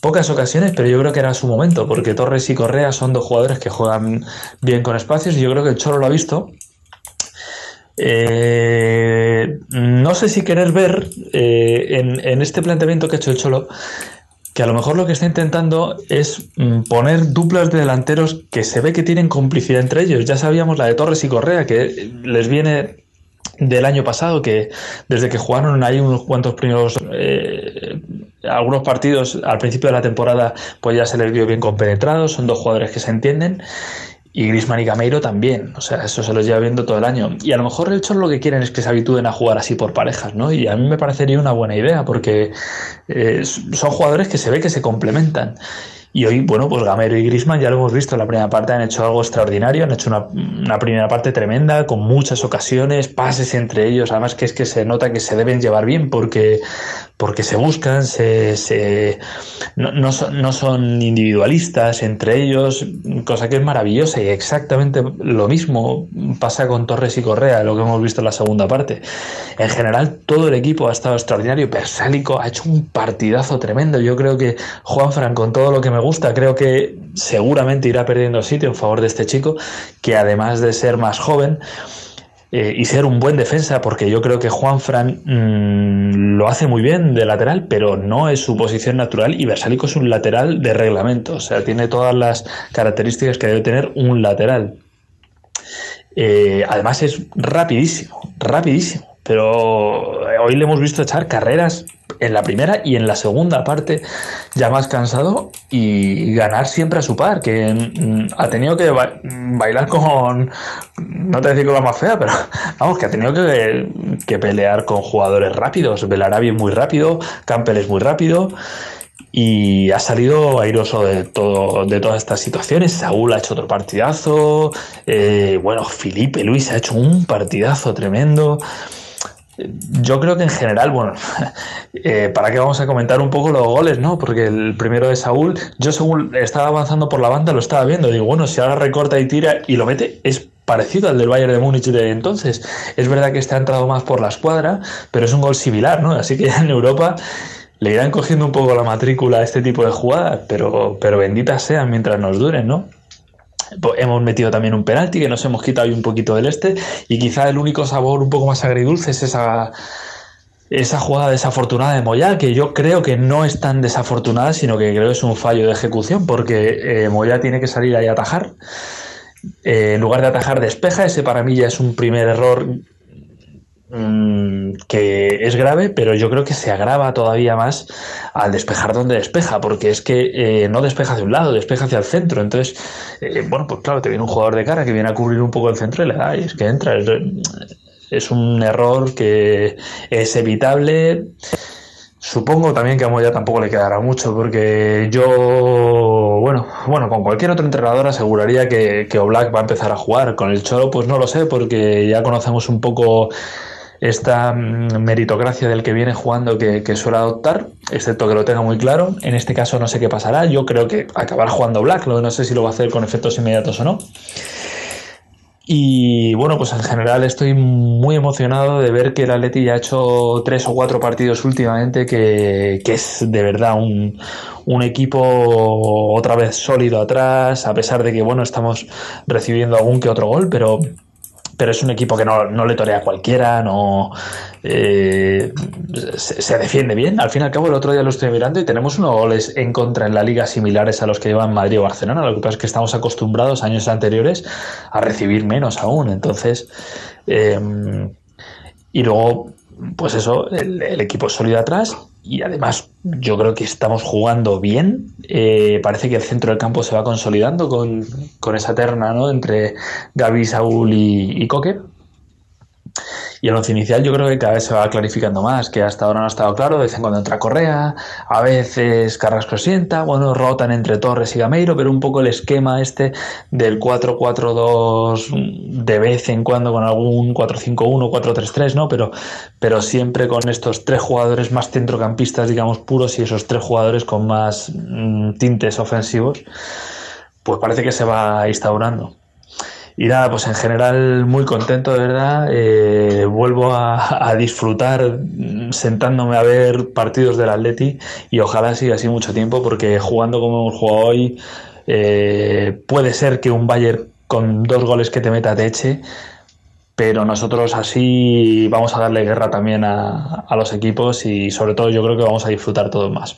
S5: pocas ocasiones, pero yo creo que era su momento, porque Torres y Correa son dos jugadores que juegan bien con espacios y yo creo que el Cholo lo ha visto. Eh, no sé si querer ver eh, en, en, este planteamiento que ha hecho el Cholo que a lo mejor lo que está intentando es mm, poner duplas de delanteros que se ve que tienen complicidad entre ellos. Ya sabíamos la de Torres y Correa, que les viene del año pasado, que desde que jugaron ahí unos cuantos primeros, eh, algunos partidos al principio de la temporada, pues ya se les vio bien compenetrados, son dos jugadores que se entienden y Grisman y Gameiro también. O sea, eso se los lleva viendo todo el año. Y a lo mejor el hecho lo que quieren es que se habitúen a jugar así por parejas, ¿no? Y a mí me parecería una buena idea porque eh, son jugadores que se ve que se complementan. Y hoy, bueno, pues Gamero y Grisman ya lo hemos visto en la primera parte, han hecho algo extraordinario, han hecho una, primera parte tremenda, con muchas ocasiones, pases entre ellos, además que es que se nota que se deben llevar bien porque, porque se buscan, se, no, no, son, no son individualistas entre ellos, cosa que es maravillosa y exactamente lo mismo pasa con Torres y Correa, lo que hemos visto en la segunda parte. En general, todo el equipo ha estado extraordinario, Persálico ha hecho un partidazo tremendo, yo creo que Juan Fran, con todo lo que me gusta. Creo que seguramente irá perdiendo sitio en favor de este chico, que además de ser más joven, eh, y ser un buen defensa, porque yo creo que Juan Fran mm, lo hace muy bien de lateral, pero no es su posición natural y Versálico es un lateral de reglamento, o sea, tiene todas las características que debe tener un lateral. Eh, además es rapidísimo, rapidísimo pero hoy le hemos visto echar carreras en la primera y en la segunda parte ya más cansado y ganar siempre a su par, que mm, ha tenido que bailar con, no te decir con la más fea, pero vamos, que ha tenido que, pelear con jugadores rápidos. Belarabi es muy rápido, Campbell es muy rápido y ha salido airoso de, todo, de todas estas situaciones. Saúl ha hecho otro partidazo, eh, bueno, Felipe Luis ha hecho un partidazo tremendo. Yo creo que en general, bueno, eh, ¿para qué vamos a comentar un poco los goles, no? Porque el primero de Saúl, yo según estaba avanzando por la banda lo estaba viendo. Digo, bueno, si ahora recorta y tira y lo mete, es parecido al del Bayern de Múnich de entonces. Es verdad que este ha entrado más por la escuadra, pero es un gol similar, ¿no? Así que en Europa le irán cogiendo un poco la matrícula a este tipo de jugadas, pero, pero benditas sean mientras nos duren, ¿no? Pues hemos metido también un penalti que nos hemos quitado un poquito del este y quizá el único sabor un poco más agridulce es esa, esa jugada desafortunada de Moya, que yo creo que no es tan desafortunada, sino que creo que es un fallo de ejecución porque eh, Moya tiene que salir ahí a atajar. Eh, en lugar de atajar despeja, ese para mí ya es un primer error Mm, que es grave, pero yo creo que se agrava todavía más al despejar donde despeja, porque es que eh, no despeja hacia un lado, despeja hacia el centro. Entonces, eh, bueno, pues claro, te viene un jugador de cara que viene a cubrir un poco el centro y le da, es que entra. Es, un error que es evitable. Supongo también que a Moya tampoco le quedará mucho, porque yo, bueno, bueno, con cualquier otro entrenador aseguraría que, que va a empezar a jugar. Con el Cholo, pues no lo sé, porque ya conocemos un poco esta mm, meritocracia del que viene jugando que, suele adoptar, excepto que lo tenga muy claro. En este caso no sé qué pasará. Yo creo que acabará jugando Black, no sé si lo va a hacer con efectos inmediatos o no. Y bueno, pues en general estoy muy emocionado de ver que el Atleti ya ha hecho tres o cuatro partidos últimamente, que, es de verdad un, un, equipo otra vez sólido atrás, a pesar de que bueno, estamos recibiendo algún que otro gol, pero pero es un equipo que no, le torea a cualquiera, no eh, se, defiende bien. Al fin y al cabo, el otro día lo estoy mirando y tenemos unos goles en contra en la liga similares a los que llevan Madrid o Barcelona. Lo que pasa es que estamos acostumbrados años anteriores a recibir menos aún. Entonces, eh, y luego, pues eso, el equipo es sólido atrás y además yo creo que estamos jugando bien. Eh, parece que el centro del campo se va consolidando con, esa terna ¿no? entre Gaby, Saúl y, y Coque. Y el once inicial yo creo que cada vez se va clarificando más, que hasta ahora no ha estado claro, de vez en cuando entra Correa, a veces Carrasco sienta, bueno, rotan entre Torres y Gameiro, pero un poco el esquema este del 4-4-2 de vez en cuando con algún 4-5-1, 4-3-3, ¿no? Pero, pero siempre con estos tres jugadores más centrocampistas, digamos, puros y esos tres jugadores con más mm, tintes ofensivos, pues parece que se va instaurando. Y nada, pues en general muy contento, de verdad. Eh, vuelvo a, disfrutar sentándome a ver partidos del Atleti y ojalá siga así mucho tiempo porque jugando como hemos jugado hoy eh, puede ser que un Bayern con dos goles que te meta te eche, pero nosotros así vamos a darle guerra también a, los equipos y sobre todo yo creo que vamos a disfrutar todos más.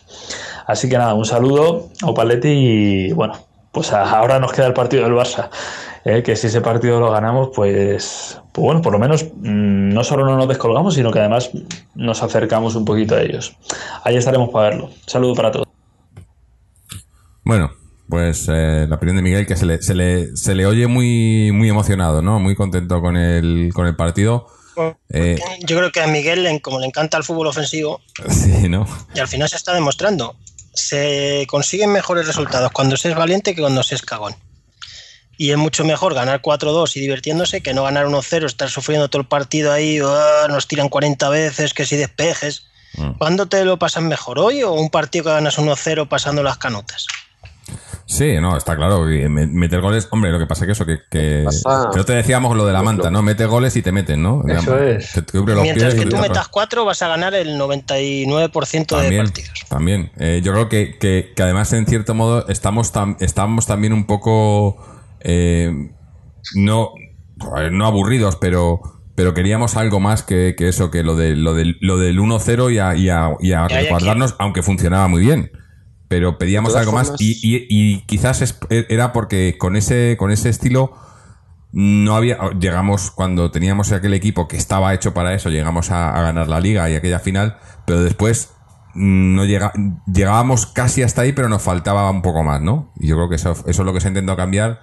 S5: Así que nada, un saludo, Opaletti y bueno, pues ahora nos queda el partido del Barça. ¿eh? que si ese partido lo ganamos, pues, pues, bueno, por lo menos mm, no solo no nos descolgamos, sino que además nos acercamos un poquito a ellos. Ahí estaremos para verlo. Saludo para todos.
S1: Bueno, pues eh, la opinión de Miguel, que se le, se le, se le oye muy, muy emocionado, ¿no? Muy contento con el, con el partido.
S4: Eh, yo creo que a Miguel, como le encanta el fútbol ofensivo,
S1: sí, ¿no?
S4: y al final se está demostrando, se consiguen mejores resultados cuando se es valiente que cuando se es cagón. Y es mucho mejor ganar 4-2 y divirtiéndose que no ganar 1-0, estar sufriendo todo el partido ahí, ah, nos tiran 40 veces, que si despejes. Mm. ¿Cuándo te lo pasan mejor? ¿Hoy o un partido que ganas 1-0 pasando las canutas?
S1: Sí, no, está claro. Meter goles, hombre, lo que pasa es que eso, que, que, no te decíamos lo de la manta, ¿no? Mete goles y te meten, ¿no?
S2: Eso es.
S4: Mientras que tú metas cuatro, vas a ganar el 99% de partidos.
S1: También. Eh, yo creo que, que, además, en cierto modo, estamos, estamos también un poco eh, no, no aburridos, pero pero queríamos algo más que, que eso, que lo, de, lo, del, lo del 1-0 y a, y a, y a resguardarnos, aunque funcionaba muy bien. Pero pedíamos algo más y, y- y quizás es- era porque con ese, con ese estilo no había. Llegamos cuando teníamos aquel equipo que estaba hecho para eso, llegamos a, a ganar la liga y aquella final, pero después mm, no llega, llegábamos casi hasta ahí, pero nos faltaba un poco más, ¿no? Y yo creo que eso, eso es lo que se ha intentado cambiar.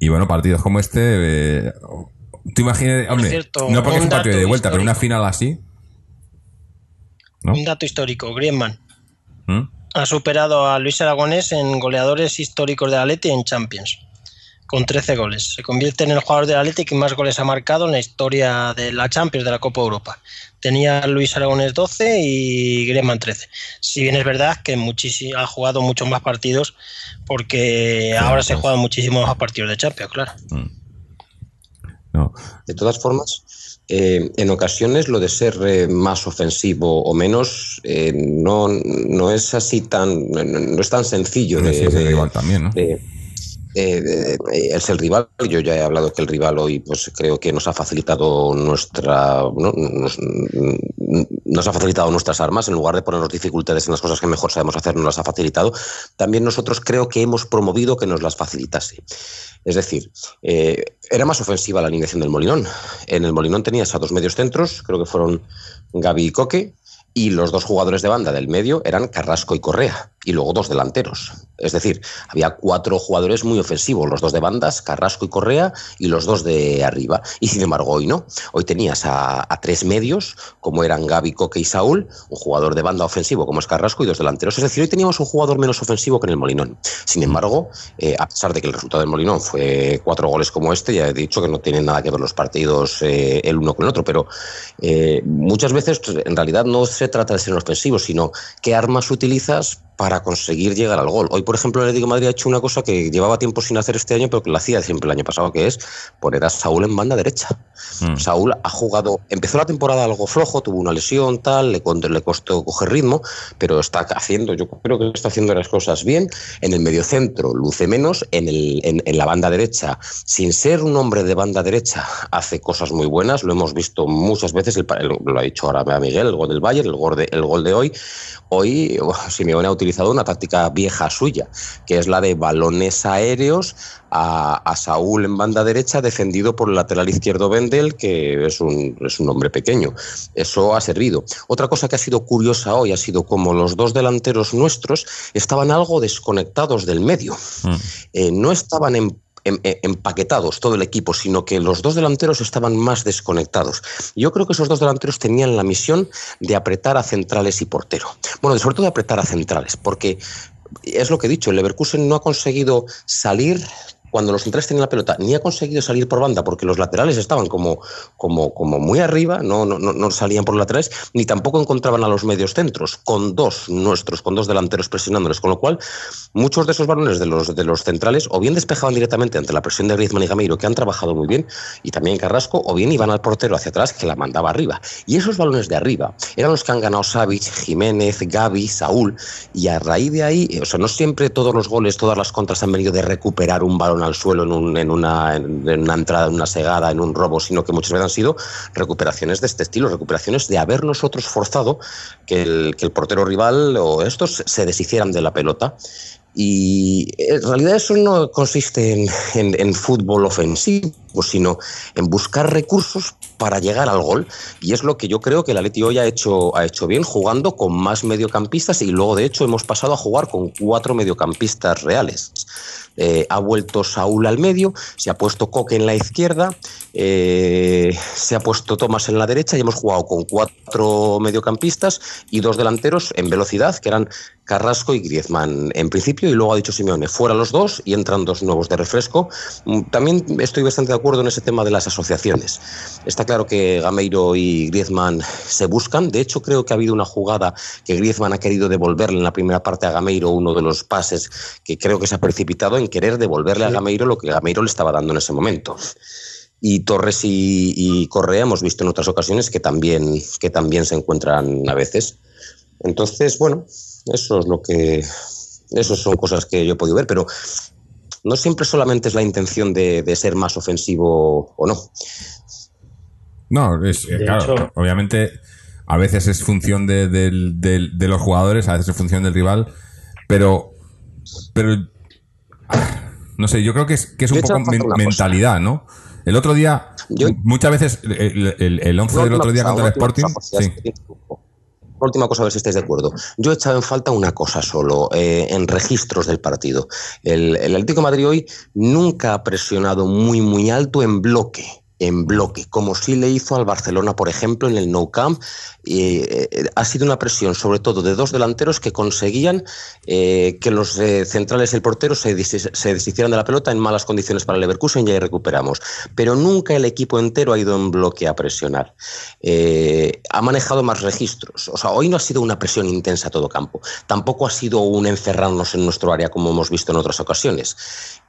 S1: Y bueno, partidos como este. Eh, tú imaginas, hombre,
S4: cierto,
S1: no porque es
S4: un
S1: partido de vuelta, pero una final así. ¿No?
S4: Un dato histórico, Griezmann
S1: ¿Mm?
S4: Ha superado a Luis Aragonés en goleadores históricos de Atleti en Champions, con 13 goles. Se convierte en el jugador del Atleti que más goles ha marcado en la historia de la Champions, de la Copa Europa. Tenía Luis Aragonés 12 y Griezmann 13. Si bien es verdad que muchísimo, ha jugado muchos más partidos, porque ahora se juegan muchísimos más partidos de Champions, claro.
S1: No.
S3: De todas formas, eh, en ocasiones lo de ser eh, más ofensivo o menos eh, no, no es así tan no, no es tan sencillo de- de- de- es el rival. Yo ya he hablado que el rival hoy, pues creo que nos ha facilitado nuestra, ¿no? nos, nos ha facilitado nuestras armas en lugar de ponernos dificultades en las cosas que mejor sabemos hacer, nos las ha facilitado. También nosotros creo que hemos promovido que nos las facilitase. Es decir, eh, era más ofensiva la alineación del Molinón. En el Molinón tenías a dos medios centros, creo que fueron Gaby y Coque, y los dos jugadores de banda del medio eran Carrasco y Correa, y luego dos delanteros. Es decir, había cuatro jugadores muy ofensivos, los dos de bandas, Carrasco y Correa, y los dos de arriba. Y sin embargo, hoy no. Hoy tenías a, tres medios, como eran Gaby, Coque y Saúl, un jugador de banda ofensivo como es Carrasco y dos delanteros. Es decir, hoy teníamos un jugador menos ofensivo que en el Molinón. Sin embargo, eh, a pesar de que el resultado del Molinón fue cuatro goles como este, ya he dicho que no tienen nada que ver los partidos eh, el uno con el otro, pero eh, muchas veces pues, en realidad no se trata de ser ofensivo, sino qué armas utilizas para conseguir llegar al gol. Hoy, por ejemplo, el Atlético de Madrid ha hecho una cosa que llevaba tiempo sin hacer este año, pero que la hacía siempre el año pasado, que es poner a Saúl en banda derecha.
S1: Mm.
S3: Saúl ha jugado, empezó la temporada algo flojo, tuvo una lesión, tal, le, costó coger ritmo, pero está haciendo, yo creo que está haciendo las cosas bien. En el mediocentro luce menos, en, el, en, en la banda derecha, sin ser un hombre de banda derecha, hace cosas muy buenas, lo hemos visto muchas veces, el- lo ha dicho ahora Miguel, el gol del Bayern, el gol de, el gol de hoy. Hoy Simeone ha utilizado una táctica vieja suya, que es la de balones aéreos a, a Saúl en banda derecha, defendido por el lateral izquierdo Vendel, que es un, es un hombre pequeño. Eso ha servido. Otra cosa que ha sido curiosa hoy ha sido como los dos delanteros nuestros estaban algo desconectados del medio.
S1: Mm.
S3: Eh, no estaban en empaquetados todo el equipo, sino que los dos delanteros estaban más desconectados. Yo creo que esos dos delanteros tenían la misión de apretar a centrales y portero. Bueno, sobre todo de apretar a centrales, porque es lo que he dicho, el Leverkusen no ha conseguido salir cuando los centrales tenían la pelota, ni ha conseguido salir por banda porque los laterales estaban como, como, como muy arriba, no, no, no salían por los laterales, ni tampoco encontraban a los medios centros, con dos nuestros, con dos delanteros presionándoles, con lo cual muchos de esos balones de los, de los centrales o bien despejaban directamente ante la presión de Griezmann y Gameiro, que han trabajado muy bien, y también Carrasco, o bien iban al portero hacia atrás, que la mandaba arriba. Y esos balones de arriba eran los que han ganado Savic, Jiménez, Gaby, Saúl, y a raíz de ahí, o sea, no siempre todos los goles, todas las contras han venido de recuperar un balón al suelo en, un- en una, en, en una entrada, en una segada, en un robo, sino que muchas veces han sido recuperaciones de este estilo, recuperaciones de haber nosotros forzado que el, que el portero rival o estos se deshicieran de la pelota. Y en realidad eso no consiste en, en- en fútbol ofensivo, sino en buscar recursos para llegar al gol. Y es lo que yo creo que el Atleti hoy ha hecho, ha hecho bien, jugando con más mediocampistas y luego de hecho hemos pasado a jugar con cuatro mediocampistas reales. Eh, ha vuelto Saúl al medio, se ha puesto Coque en la izquierda, eh, se ha puesto Tomás en la derecha y hemos jugado con cuatro mediocampistas y dos delanteros en velocidad, que eran Carrasco y Griezmann en principio, y luego ha dicho Simeone, fuera los dos y entran dos nuevos de refresco. Mm, También estoy bastante de acuerdo en ese tema de las asociaciones. Está claro que Gameiro y Griezmann se buscan, de hecho creo que ha habido una jugada que Griezmann ha querido devolverle en la primera parte a Gameiro, uno de los pases que creo que se ha precipitado en querer devolverle a Gameiro lo que Gameiro le estaba dando en ese momento. Y Torres y, y Correa hemos visto en otras ocasiones que también, que también se encuentran a veces. Entonces, bueno, eso es lo que. Eso son cosas que yo he podido ver, pero no siempre solamente es la intención de, de ser más ofensivo o no.
S1: No, es, eh,
S2: De
S1: claro,
S2: hecho-
S1: obviamente a veces es función de, del- del- de los jugadores, a veces es función del rival, pero, pero no sé, yo creo que es, que es un poco men-
S3: cosa.
S1: mentalidad, ¿no? El otro día,
S3: Yo-
S1: muchas veces, el, el, el 11 del otro día
S3: cosa,
S1: contra el Sporting,
S3: cosa,
S1: sí.
S3: última cosa, a ver si estáis de acuerdo. Yo he echado en falta una cosa solo, eh, en registros del partido. El, el Atlético de Madrid hoy nunca ha presionado muy, muy alto en bloque en bloque, como sí le hizo al Barcelona, por ejemplo, en el Nou Camp. Eh, ha sido una presión, sobre todo, de dos delanteros que conseguían eh, que los eh, centrales y el portero se, des- se deshicieran de la pelota en malas condiciones para el Leverkusen y ahí recuperamos. Pero nunca el equipo entero ha ido en bloque a presionar. Ha manejado más registros. O sea, hoy no ha sido una presión intensa a todo campo. Tampoco ha sido un encerrarnos en nuestro área como hemos visto en otras ocasiones.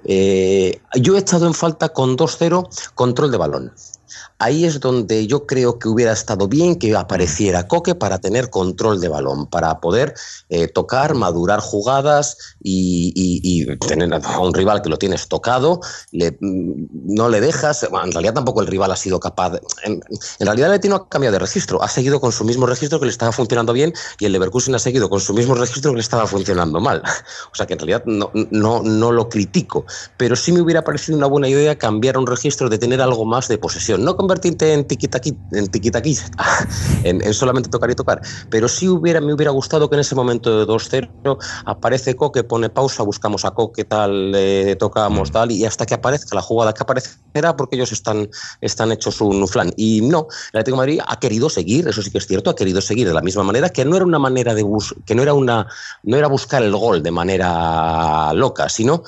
S3: Yo he echado en falta con 2-0 control de balón. one. Ahí es donde yo creo que hubiera estado bien que apareciera Coque para tener control de balón, para poder eh, tocar, madurar jugadas y, tener a un rival que lo tienes tocado, mm, no le dejas. en realidad tampoco el rival ha sido capaz. en, en realidad el Atleti no ha cambiado de registro, ha seguido con su mismo registro que le estaba funcionando bien y el Leverkusen ha seguido con su mismo registro que le estaba funcionando mal. O sea que en realidad no, no lo critico, pero sí me hubiera parecido una buena idea cambiar un registro de tener algo más de posesión, no convertirte en tiquitaquí, en tiquitaquí, en, en solamente tocar y tocar, pero sí hubiera, me hubiera gustado que en ese momento de 2-0 aparece Coque, pone pausa, buscamos a Coque, tal, tocamos tal, y hasta que aparezca la jugada que aparecerá porque ellos están, están hechos un flan. Y no, el Atlético de Madrid ha querido seguir, eso sí que es cierto, ha querido seguir de la misma manera, que no era una manera de bus que no era una, no era buscar el gol de manera loca, sino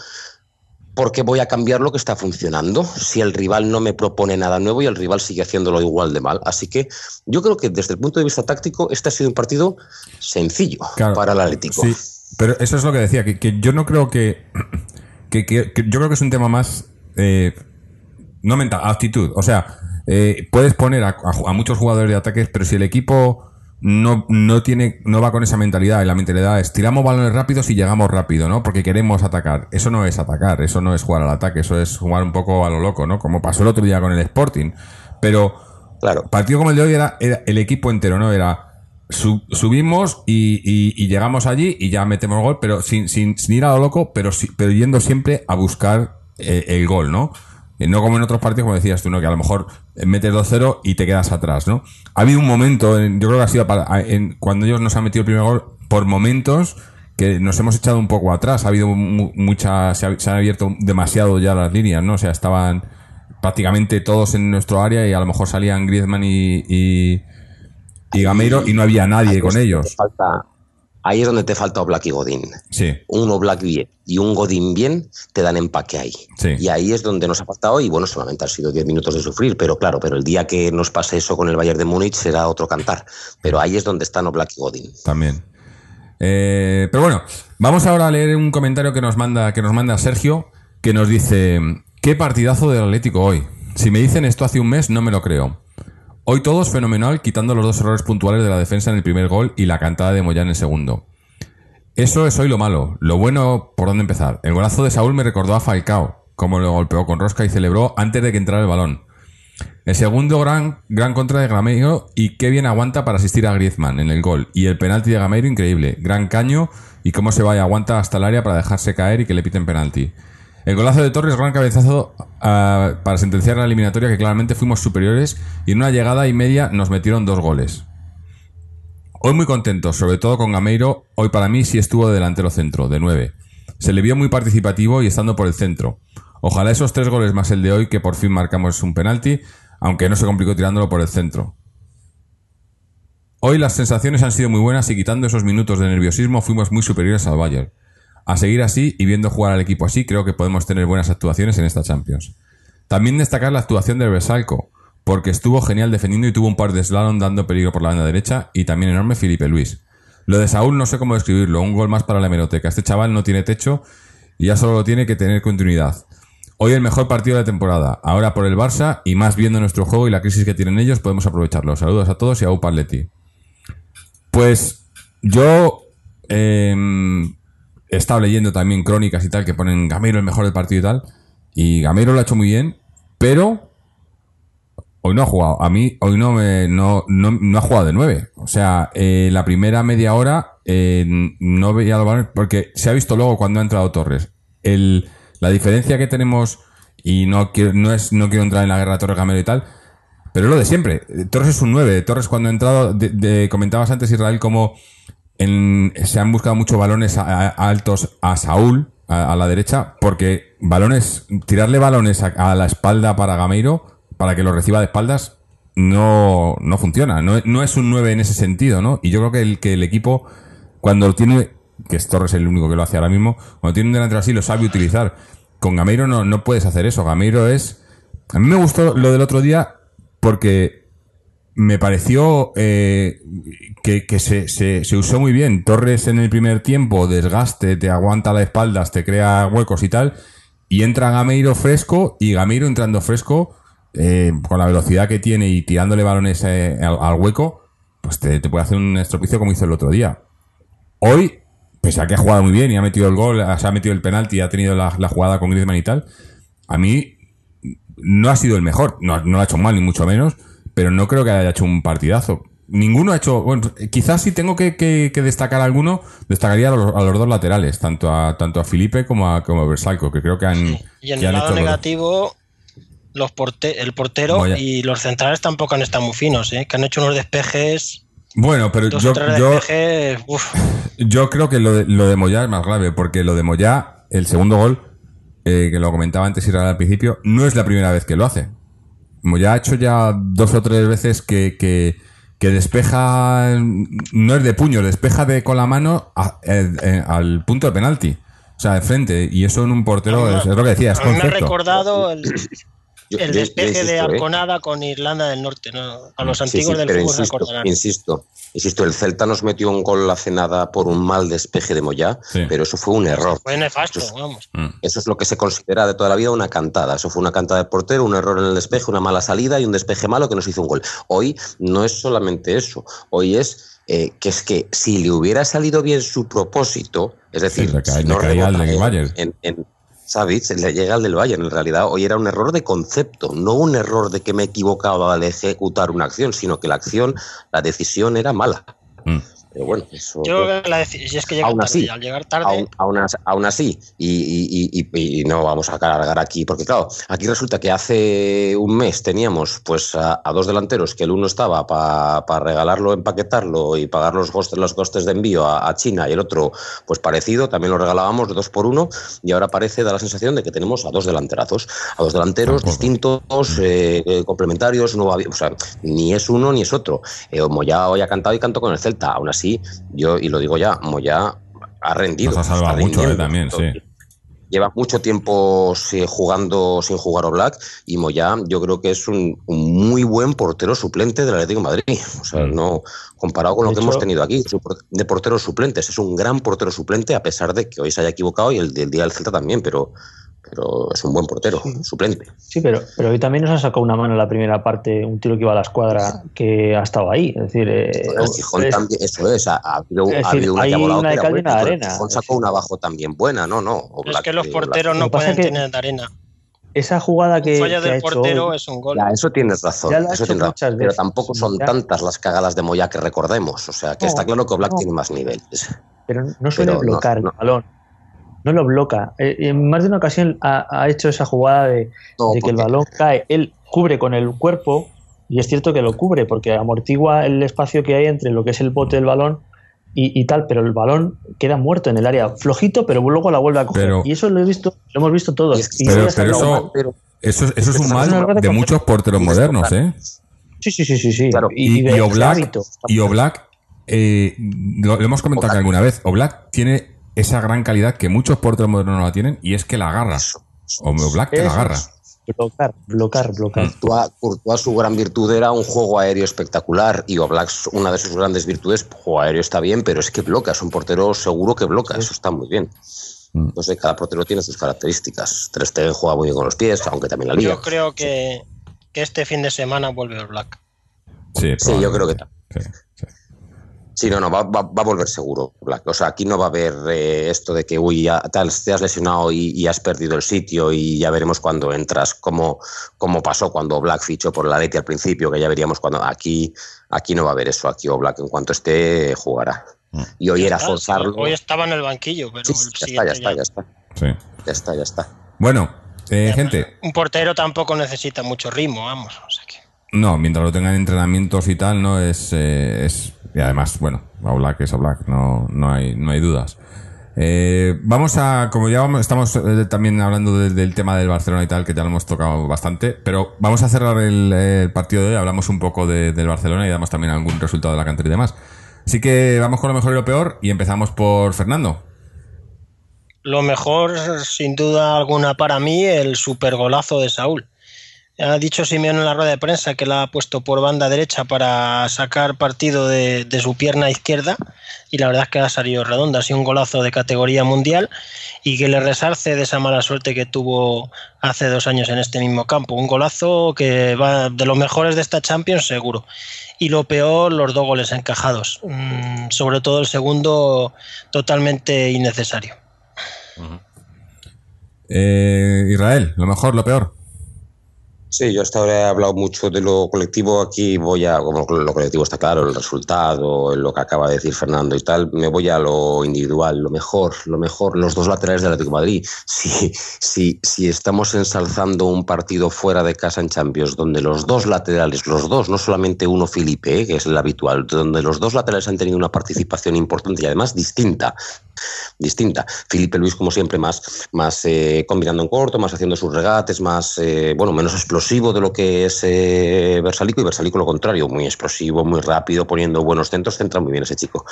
S3: porque voy a cambiar lo que está funcionando si el rival no me propone nada nuevo y el rival sigue haciéndolo igual de mal. Así que yo creo que desde el punto de vista táctico este ha sido un partido sencillo
S1: Claro,
S3: para el Atlético.
S1: Sí, pero eso es lo que decía, que, que yo no creo que, que, que- que yo creo que es un tema más eh, no mental, actitud. O sea, eh, puedes poner a, a- a muchos jugadores de ataques, pero si el equipo no, no tiene, no va con esa mentalidad, y la mentalidad es tiramos balones rápidos y llegamos rápido, ¿no? Porque queremos atacar. Eso no es atacar, eso no es jugar al ataque, eso es jugar un poco a lo loco, ¿no? Como pasó el otro día con el Sporting. Pero
S3: Claro.
S1: partido como el de hoy era, era el equipo entero, ¿no? Era su- subimos y, y- y llegamos allí y ya metemos gol, pero sin, sin, sin ir a lo loco, pero, pero yendo siempre a buscar eh, el gol, ¿no? Eh, No como en otros partidos, como decías tú, ¿no? Que a lo mejor eh, metes 2-0 y te quedas atrás, ¿no? Ha habido un momento, en- yo creo que ha sido para- en- cuando ellos nos han metido el primer gol, por momentos que nos hemos echado un poco atrás. Ha habido mu- mucha, se, ha- se han abierto demasiado ya las líneas, ¿no? O sea, estaban prácticamente todos en nuestro área y a lo mejor salían Griezmann y, y, y Gameiro y no había nadie con ellos.
S3: falta- ahí es donde te falta Oblak y Godín.
S1: Sí,
S3: Un Black bien y un Godín bien te dan empaque ahí.
S1: Sí.
S3: Y ahí es donde nos ha faltado y bueno, solamente han sido 10 minutos de sufrir, pero claro, pero el día que nos pase eso con el Bayern de Múnich será otro cantar. Pero ahí es donde están Oblak y Godín.
S1: también. Eh, pero bueno, vamos ahora a leer un comentario que nos manda, que nos manda Sergio, que nos dice, qué partidazo del Atlético hoy. Si me dicen esto hace un mes, no me lo creo. Hoy todo es fenomenal, quitando los dos errores puntuales de la defensa en el primer gol y la cantada de Moyán en el segundo. Eso es hoy lo malo. Lo bueno, ¿por dónde empezar? El golazo de Saúl me recordó a Falcao, como lo golpeó con rosca y celebró antes de que entrara el balón. El segundo gran, gran contra de Gameiro y qué bien aguanta para asistir a Griezmann en el gol. Y el penalti de Gameiro increíble. Gran caño y cómo se va y aguanta hasta el área para dejarse caer y que le piten penalti. El golazo de Torres, gran cabezazo ah, para sentenciar la eliminatoria que claramente fuimos superiores y en una llegada y media nos metieron dos goles. Hoy muy contento, sobre todo con Gameiro. Hoy para mí sí estuvo de delantero centro, de 9. Se le vio muy participativo y estando por el centro. Ojalá esos tres goles más el de hoy, que por fin marcamos un penalti, aunque no se complicó tirándolo por el centro. Hoy las sensaciones han sido muy buenas y quitando esos minutos de nerviosismo fuimos muy superiores al Bayern. A seguir así y viendo jugar al equipo así, creo que podemos tener buenas actuaciones en esta Champions. También destacar la actuación de Bersalco, porque estuvo genial defendiendo y tuvo un par de slalom dando peligro por la banda derecha y también enorme Felipe Luis. Lo de Saúl no sé cómo describirlo, un gol más para la hemeroteca. Este chaval no tiene techo y ya solo tiene que tener continuidad. Hoy el mejor partido de la temporada, ahora por el Barça y más viendo nuestro juego y la crisis que tienen ellos podemos aprovecharlo. Saludos a todos y a Upa Atleti. Pues yo em, he estado leyendo también crónicas y tal que ponen Gameiro el mejor del partido y tal. Y Gameiro lo ha hecho muy bien, pero hoy no ha jugado. A mí, hoy no, me, no, no, ha jugado de nueve. O sea, eh, la primera media hora eh, no veía los balones, porque se ha visto luego cuando ha entrado Torres. El, la diferencia que tenemos, y no quiero, no, es, no quiero entrar en la guerra Torres Gamero y tal, pero es lo de siempre. Torres es un 9. Torres cuando ha entrado, comentabas antes Israel como en- se han buscado muchos balones altos a Saúl, a, la derecha, porque balones, tirarle balones a, la espalda para Gameiro, para que lo reciba de espaldas, no, no funciona. No, no es un 9 en ese sentido, ¿no? Y yo creo que el, que el equipo, cuando tiene, que es Torres el único que lo hace ahora mismo, cuando tiene un delantero así, lo sabe utilizar. Con Gameiro no, no puedes hacer eso. Gameiro es. A mí me gustó lo del otro día porque me pareció eh, que, se, usó muy bien. Torres en el primer tiempo, desgaste, te aguanta las espaldas, te crea huecos y tal. Y entra Gameiro fresco y Gameiro entrando fresco, eh, con la velocidad que tiene y tirándole balones eh, al, hueco, pues te, puede hacer un estropicio como hizo el otro día. Hoy, pese a que ha jugado muy bien y ha metido el gol, se ha metido el penalti y ha tenido la, la jugada con Griezmann y tal, a mí no ha sido el mejor, no, no lo ha hecho mal ni mucho menos, pero no creo que haya hecho un partidazo. Ninguno ha hecho, bueno, quizás si tengo que, que- que destacar alguno, destacaría a los, a los dos laterales, tanto a tanto a Felipe como a, como a Versalco, que creo que han,
S4: Y en el lado negativo, los porte- el portero
S1: Vaya.
S4: y los centrales tampoco han estado muy finos, ¿eh? que han hecho unos despejes,
S1: Bueno, pero
S4: dos
S1: yo, yo,
S4: despejes. uf.
S1: Yo creo que lo de, lo de Moyá es más grave, porque lo de Moyá, el segundo gol, eh, que lo comentaba antes Israel al principio, no es la primera vez que lo hace. Moyá ha hecho ya dos o tres veces que, que, que despeja, no es de puño, despeja de con la mano a- eh, eh, al punto de penalti. O sea, de frente. Y eso en un portero es, es lo que decía, es
S4: A mí me ha recordado el,
S3: Yo-
S4: el
S3: yo- yo
S4: despeje de
S3: ¿eh?
S4: Arconada con Irlanda del Norte. ¿no? A los antiguos
S3: sí,
S4: del fútbol
S3: insisto, insisto, insisto, el Celta nos metió un gol hace nada por un mal despeje de Moyá,
S1: Sí.
S3: pero eso fue un error.
S4: Fue nefasto,
S3: Eso es-
S4: vamos.
S1: Mm.
S3: Eso es lo que se considera de toda la vida una cantada. Eso fue una cantada del portero, un error en el despeje, una mala salida y un despeje malo que nos hizo un gol. Hoy no es solamente eso. Hoy es eh, que es que si le hubiera salido bien su propósito, es decir,
S1: le cae-
S3: si
S1: le
S3: no en- ¿sabes? Le llega al del Bayern. En realidad, hoy era un error de concepto, no un error de que me equivocaba al ejecutar una acción, sino que la acción, la decisión era mala.
S1: Mm.
S3: Pero bueno, eso.
S4: Yo que la si es que llega
S3: Aún
S4: tarde,
S3: así,
S4: al llegar tarde,
S3: Aún, aún as- aún así, y, y- y- y- y no vamos a cargar aquí, porque claro, aquí resulta que hace un mes teníamos pues a, a dos delanteros que el uno estaba para regalarlo, empaquetarlo y pagar los costes, los costes de envío a, a China y el otro pues parecido, también lo regalábamos de dos por uno y ahora parece, da la sensación de que tenemos a dos delanterazos, a dos delanteros distintos, eh, eh, complementarios, no o sea, ni es uno ni es otro. Eh, Moyá hoy ha cantado y cantó con el Celta, aún así, yo, y lo digo ya, Moyá ha rendido.
S1: Nos ha salvado mucho, eh, también, sí.
S3: Lleva mucho tiempo sí, jugando sin jugar o Black y Moyá yo creo que es un, un muy buen portero suplente del Atlético de Madrid. O sea,
S1: Mm.
S3: no comparado con
S2: De
S3: lo que
S2: hecho-
S3: hemos tenido aquí de porteros suplentes. Es un gran portero suplente a pesar de que hoy se haya equivocado y el del día del Celta también, pero, pero es un buen portero suplente.
S2: Sí, pero, pero hoy también nos ha sacado una mano en la primera parte, un tiro que iba a la escuadra que ha estado ahí. Es decir, eh,
S3: El Gijón
S2: es-
S3: también, eso es, ha, ha habido,
S2: Es
S3: ha
S2: decir,
S3: una
S2: hay
S3: que ha volado
S2: una de cal y una de
S3: pero el
S2: arena.
S3: Gijón sacó una abajo también buena, no, no.
S4: es que los porteros no pueden tener de arena.
S2: esa jugada que, ha
S4: del
S2: hecho
S4: portero
S2: hoy-
S4: es un gol.
S3: Ya, eso tienes razón.
S2: Ya lo ha
S3: eso
S2: hecho
S3: tienes razón.
S2: muchas
S3: Pero
S2: veces.
S3: tampoco son
S2: Ya.
S3: tantas las cagadas de Moya que recordemos. O sea, que
S2: No,
S3: está claro que
S2: no.
S3: tiene más niveles.
S2: pero no suele
S3: Pero
S2: bloquear
S3: no.
S2: el balón. No lo bloca. Eh, en más de una ocasión ha, ha hecho esa jugada de,
S3: No,
S2: de que el balón cae, él cubre con el cuerpo y es cierto que lo cubre porque amortigua el espacio que hay entre lo que es el bote del balón y, y tal, pero el balón queda muerto en el área, flojito, pero luego la vuelve a coger.
S1: Pero-
S2: y eso lo he visto, lo hemos visto todos. Y
S1: Pero- eso-
S2: mal.
S3: pero-
S1: Eso, es- eso es un mal de muchos porteros modernos, ¿eh?
S2: Sí, sí, sí, sí. sí.
S3: Claro.
S1: Y,
S2: de-
S1: y
S2: de
S1: Oblak,
S2: hábito.
S1: y Oblak, eh, lo, lo hemos comentado
S3: Oblak.
S1: que alguna vez, Oblak tiene esa gran calidad que muchos porteros modernos no la tienen y es que la agarra. O Oblak te la agarra.
S2: Blocar, blocar, blocar.
S3: Courtois, Courtois, su gran virtud era un juego aéreo espectacular y Oblak, una de sus grandes virtudes, juego aéreo está bien, pero es que bloca, es un portero seguro que bloca, eso está muy bien.
S1: Mm.
S3: No sé, cada portero tiene sus características. Ter Stegen juega muy bien con los pies, aunque también la liga.
S4: Yo creo que, que este fin de semana vuelve el Black.
S1: Sí,
S3: Sí, yo creo que
S1: probablemente. Sí, sí.
S3: No, no, va, va, va, a volver seguro Black. O sea, aquí no va a haber eh, esto de que, uy, ya, tal, te has lesionado y, y, has perdido el sitio y ya veremos cuando entras, como, como pasó cuando Black fichó por la Leti al principio, que ya veríamos cuando. Aquí, aquí no va a haber eso, aquí o Black en cuanto esté jugará. Mm. Y hoy era forzarlo.
S4: Hoy estaba en el banquillo, pero
S3: sí, ya, está, ya, está, ya está,
S1: Sí.
S3: ya está, ya está.
S1: Bueno, eh, gente.
S4: Un portero tampoco necesita mucho ritmo, vamos. O sea.
S1: No, mientras lo tengan entrenamientos y tal, no es, eh, es y además, bueno, Oblak es Oblak, no, no, hay, no hay dudas. Eh, vamos a, como ya estamos eh, también hablando de, del tema del Barcelona y tal, que ya lo hemos tocado bastante, pero vamos a cerrar el, partido de hoy, hablamos un poco de, del Barcelona y damos también algún resultado de la cantera y demás. Así que vamos con lo mejor y lo peor y empezamos por Fernando.
S4: Lo mejor, sin duda alguna para mí, el supergolazo de Saúl. Ha dicho Simeone en la rueda de prensa que la ha puesto por banda derecha para sacar partido de, su pierna izquierda y la verdad es que ha salido redonda, ha sido un golazo de categoría mundial y que le resarce de esa mala suerte que tuvo hace dos años en este mismo campo. Un golazo que va de los mejores de esta Champions seguro. Y lo peor, los dos goles encajados. Mm, sobre todo el segundo totalmente innecesario.
S1: Eh, Israel, lo mejor, lo peor.
S3: Sí, yo hasta ahora he hablado mucho de lo colectivo. Aquí voy a, como lo colectivo está claro, el resultado, lo que acaba de decir Fernando y tal. Me voy a lo individual, lo mejor, lo mejor, los dos laterales del Atlético de Madrid. Si, si, si estamos ensalzando un partido fuera de casa en Champions, donde los dos laterales, los dos, no solamente uno Felipe, eh, que es el habitual, donde los dos laterales han tenido una participación importante y además distinta distinta. Felipe Luis, como siempre, más, más eh, combinando en corto, más haciendo sus regates, más, eh, bueno, menos explosivo de lo que es eh, Versalico, y Versalico lo contrario, muy explosivo, muy rápido, poniendo buenos centros, centra muy bien ese chico.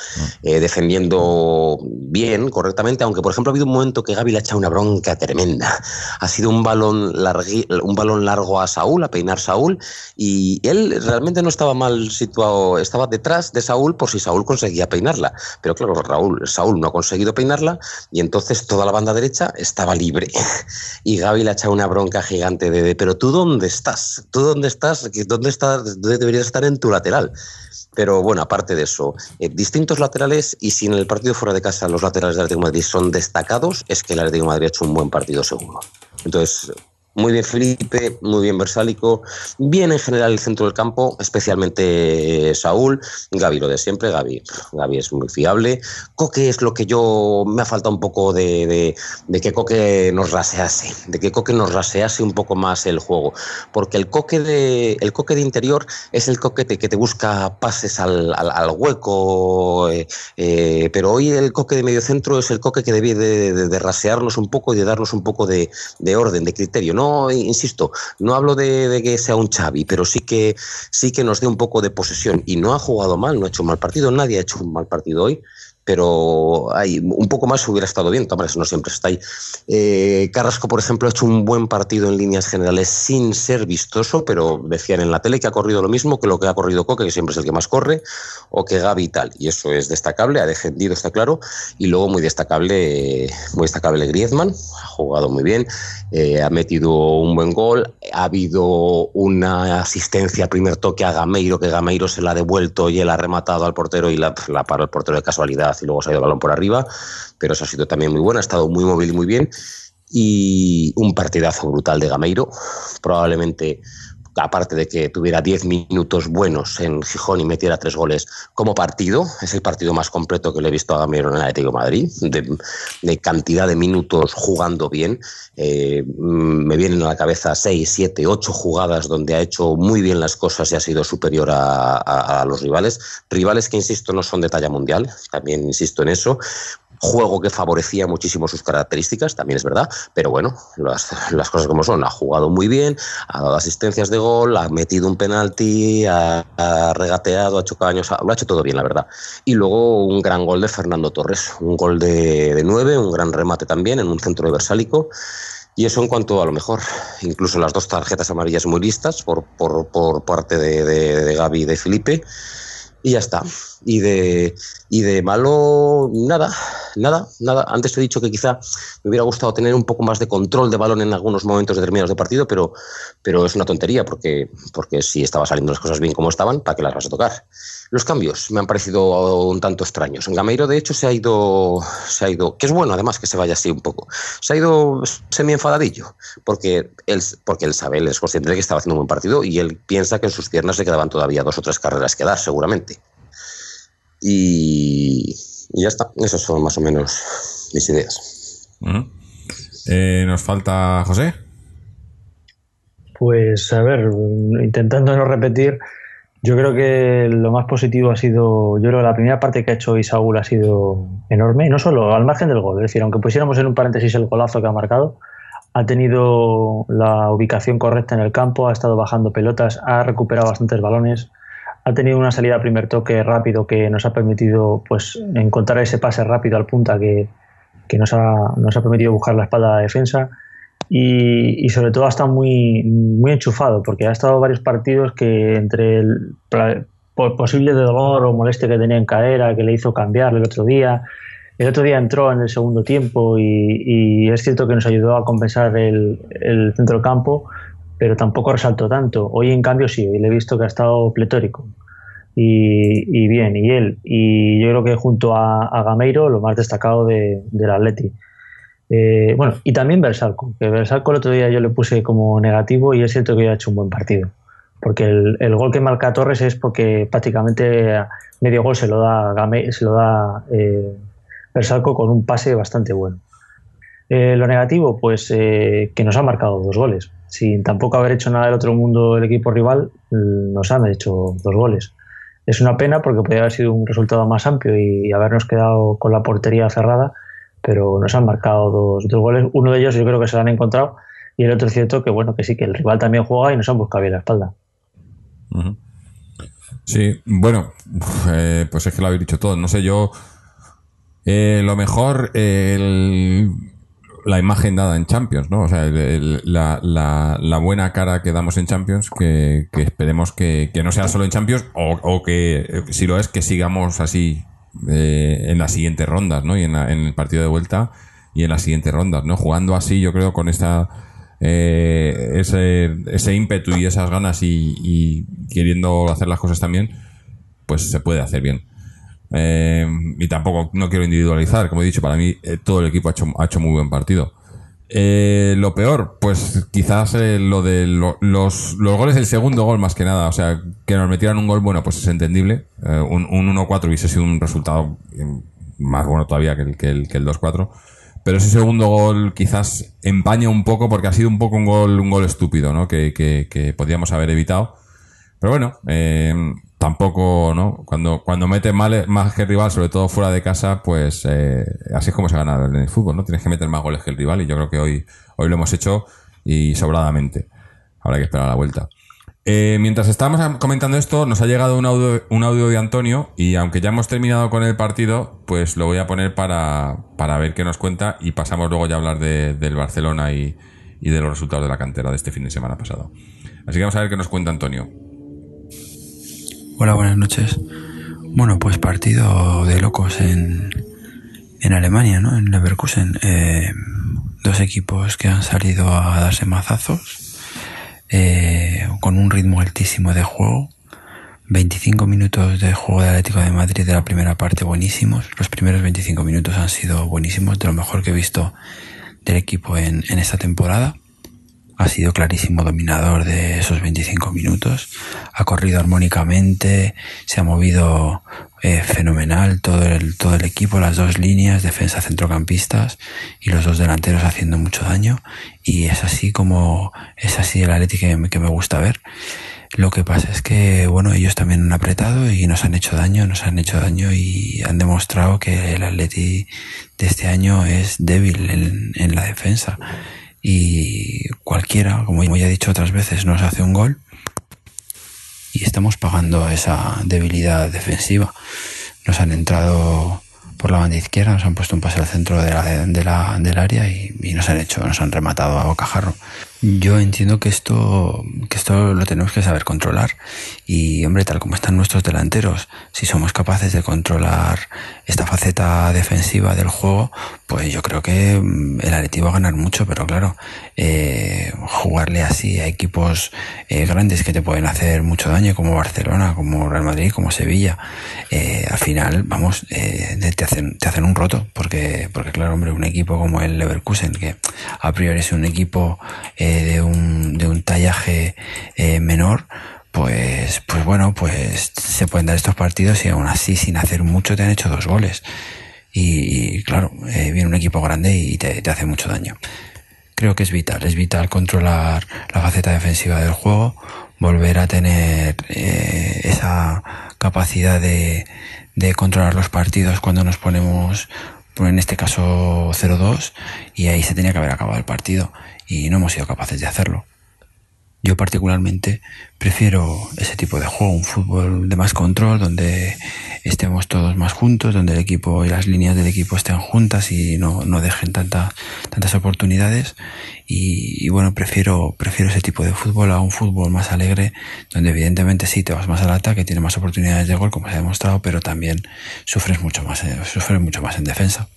S3: Mm. defendiendo bien, correctamente, aunque, por ejemplo, ha habido un momento que Gaby le ha echado una bronca tremenda. Ha sido un balón, largui, un balón largo a Saúl, a peinar Saúl, y él realmente no estaba mal situado, estaba detrás de Saúl por si Saúl conseguía peinarla. Pero claro, Raúl, Saúl no ha conseguido peinarla y entonces toda la banda derecha estaba libre. Y Gaby le ha echado una bronca gigante de, de pero tú dónde estás? ¿Tú dónde estás? ¿Dónde? ¿Dónde deberías estar en tu lateral? Pero bueno, aparte de eso, eh, distintos laterales y si en el partido fuera de casa los laterales del Atlético de Madrid son destacados, es que el Atlético Madrid ha hecho un buen partido seguro. Entonces, muy bien Felipe, muy bien Versálico, bien en general el centro del campo, especialmente Saúl, Gaby lo de siempre, Gaby, Gaby es muy fiable, Coque es lo que yo me ha faltado un poco de, de, de, que Coque nos rasease, de que Coque nos rasease un poco más el juego, porque el Coque de, el coque de interior es el Coque que te busca pases al, al, al hueco, eh, eh, pero hoy el Coque de medio centro es el Coque que debe de, de, de rasearnos un poco y de darnos un poco de, orden, de criterio, ¿no? No, insisto, no hablo de, que sea un Xavi, pero sí que, sí que nos dé un poco de posesión. Y no ha jugado mal, no ha hecho un mal partido, nadie ha hecho un mal partido hoy pero hay, un poco más hubiera estado bien, hombre, no siempre está ahí. Eh, Carrasco, por ejemplo, ha hecho un buen partido en líneas generales sin ser vistoso, pero decían en la tele que ha corrido lo mismo que lo que ha corrido Coque, que siempre es el que más corre, o que Gaby y tal, y eso es destacable, ha defendido, está claro, y luego muy destacable, muy destacable Griezmann, ha jugado muy bien, eh, ha metido un buen gol, ha habido una asistencia, primer toque a Gameiro, que Gameiro se la ha devuelto y él ha rematado al portero y la, la paró el portero de casualidad y luego se ha ido el balón por arriba, pero eso ha sido también muy bueno, ha estado muy móvil y muy bien. Y un partidazo brutal de Gameiro, probablemente aparte de que tuviera 10 minutos buenos en Gijón y metiera tres goles como partido, es el partido más completo que le he visto a Gameiro en el Atlético Madrid, de, cantidad de minutos jugando bien. Eh, me vienen a la cabeza 6, 7, 8 jugadas donde ha hecho muy bien las cosas y ha sido superior a los rivales. Rivales que, insisto, no son de talla mundial, también insisto en eso juego que favorecía muchísimo sus características, también es verdad, pero bueno, las, cosas como son, ha jugado muy bien, ha dado asistencias de gol, ha metido un penalti, ha, regateado, ha hecho caños, lo ha hecho todo bien, la verdad. Y luego un gran gol de Fernando Torres, un gol de, de nueve, un gran remate también en un centro de Versálico. Y eso en cuanto a lo mejor, incluso las dos tarjetas amarillas muy listas por, por, parte de, de Gaby y de Felipe. Y ya está. Y de, y de malo, nada, nada, nada. Antes te he dicho que quizá me hubiera gustado tener un poco más de control de balón en algunos momentos determinados de partido, pero, pero es una tontería, porque, porque si estaba saliendo las cosas bien como estaban, ¿para qué las vas a tocar? Los cambios me han parecido un tanto extraños. En Gameiro, de hecho, se ha ido, se ha ido, que es bueno además que se vaya así un poco, se ha ido semi enfadadillo, porque él, porque él sabe, él es consciente de que estaba haciendo un buen partido y él piensa que en sus piernas le quedaban todavía dos o tres carreras que dar, seguramente. Y, y ya está, esas son más o menos mis ideas.
S1: Eh, nos falta José.
S2: Pues a ver, intentando no repetir, yo creo que lo más positivo ha sido, yo creo que la primera parte que ha hecho Isaúl ha sido enorme, no solo al margen del gol, es decir, aunque pusiéramos en un paréntesis el golazo que ha marcado, ha tenido la ubicación correcta en el campo, ha estado bajando pelotas, ha recuperado bastantes balones, ha tenido una salida a primer toque rápido que nos ha permitido pues encontrar ese pase rápido al punta que, que nos, ha, nos ha permitido buscar la espalda a la defensa. Y, y sobre todo ha estado muy, muy enchufado porque ha estado varios partidos que entre el posible dolor o molestia que tenía en cadera que le hizo cambiar el otro día el otro día entró en el segundo tiempo y, y es cierto que nos ayudó a compensar el, el centro campo pero tampoco resaltó tanto hoy en cambio sí hoy le he visto que ha estado pletórico y, bien, y él. Y yo creo que junto a, a Gameiro, lo más destacado de, del Atleti. Eh, bueno, y también Bersalco, que Bersalco el otro día yo le puse como negativo y es cierto que ha hecho un buen partido. Porque el, el gol que marca Torres es porque prácticamente medio gol se lo da, Game, se lo da eh, Bersalco con un pase bastante bueno. Eh, lo negativo, pues eh, que nos ha marcado dos goles. Sin tampoco haber hecho nada del otro mundo el equipo rival, nos han hecho dos goles. Es una pena porque podría haber sido un resultado más amplio y habernos quedado con la portería cerrada, pero nos han marcado dos, goles. Uno de ellos yo creo que se lo han encontrado y el otro es cierto que bueno que sí, que el rival también juega y nos han buscado bien la espalda.
S1: Sí, bueno, eh, pues es que lo habéis dicho todo. No sé, yo. eh, lo mejor, el- la imagen dada en Champions, ¿no? O sea, el- la, la- la buena cara que damos en Champions, que, esperemos que, no sea solo en Champions, o, que, si lo es, que sigamos así eh, en las siguientes rondas, ¿no? Y en, la- en el partido de vuelta y en las siguientes rondas, ¿no? Jugando así, yo creo, con esta eh, ese, ese ímpetu y esas ganas y, y queriendo hacer las cosas también, pues se puede hacer bien. Eh, y tampoco no quiero individualizar, como he dicho, para mí eh, todo el equipo ha hecho, ha hecho muy buen partido. Eh, lo peor, pues quizás eh, lo de lo- los, los goles del segundo gol más que nada, o sea, que nos metieran un gol, bueno, pues es entendible. Un, un 1-4 hubiese sido un resultado más bueno todavía que el, que el, que el 2-4. Pero ese segundo gol quizás empaña un poco porque ha sido un poco un gol, un gol estúpido, ¿no? Que, que, que podíamos haber evitado. Pero bueno, eh, tampoco, ¿no? Cuando, cuando metes mal, más que el rival, sobre todo fuera de casa, pues eh, así es como se gana en el fútbol, ¿no? Tienes que meter más goles que el rival y yo creo que hoy, hoy lo hemos hecho y sobradamente. Habrá que esperar a la vuelta. Eh, mientras estábamos am- comentando esto, nos ha llegado un audio, un audio de Antonio y aunque ya hemos terminado con el partido, pues lo voy a poner para, para ver qué nos cuenta y pasamos luego ya a hablar de- del Barcelona y, y de los resultados de la cantera de este fin de semana pasado. Así que vamos a ver qué nos cuenta Antonio.
S6: Hola, buenas noches. Bueno, pues partido de locos en, en Alemania, ¿no? En Leverkusen. Eh, dos equipos que han salido a darse mazazos, eh, con un ritmo altísimo de juego. 25 minutos de juego de Atlético de Madrid de la primera parte buenísimos. Los primeros 25 minutos han sido buenísimos, de lo mejor que he visto del equipo en, en esta temporada ha sido clarísimo dominador de esos 25 minutos. Ha corrido armónicamente, se ha movido eh, fenomenal todo el, todo el equipo, las dos líneas, defensa centrocampistas y los dos delanteros haciendo mucho daño. Y es así como es así el Atlético que, que me gusta ver. Lo que pasa es que, bueno, ellos también han apretado y nos han hecho daño, nos han hecho daño y han demostrado que el Atleti de este año es débil en, en la defensa y cualquiera, como ya he dicho otras veces, nos hace un gol y estamos pagando esa debilidad defensiva. Nos han entrado por la banda izquierda, nos han puesto un pase al centro de la, de la- del área y, y nos han hecho, nos han rematado a bocajarro. Yo entiendo que esto, que esto lo tenemos que saber controlar. Y, hombre, tal como están nuestros delanteros, si somos capaces de controlar esta faceta defensiva del juego, pues yo creo que mm, el Atleti va a ganar mucho, pero claro, eh, jugarle así a equipos eh, grandes que te pueden hacer mucho daño, como Barcelona, como Real Madrid, como Sevilla, eh, al final, vamos, eh, te, hacen, te hacen un roto, porque, porque claro, hombre, un equipo como el Leverkusen, que a priori es un equipo de, un, de un tallaje eh, menor, pues, pues bueno, pues se pueden dar estos partidos y aún así sin hacer mucho te han hecho dos goles. Y, y claro, eh, viene un equipo grande y te, te hace mucho daño. Creo que es vital, es vital controlar la faceta defensiva del juego, volver a tener eh, esa capacidad de, de controlar los partidos cuando nos ponemos, pues en este caso 0-2, y ahí se tenía que haber acabado el partido y no hemos sido capaces de hacerlo. Yo particularmente prefiero ese tipo de juego, un fútbol de más control, donde estemos todos más juntos, donde el equipo y las líneas del equipo estén juntas y no, no dejen tanta, tantas oportunidades. Y, bueno, prefiero, prefiero ese tipo de fútbol a un fútbol más alegre, donde evidentemente sí te vas más al ataque, tienes más oportunidades de gol, como se ha demostrado, pero también sufres mucho más, eh, sufres mucho más en defensa.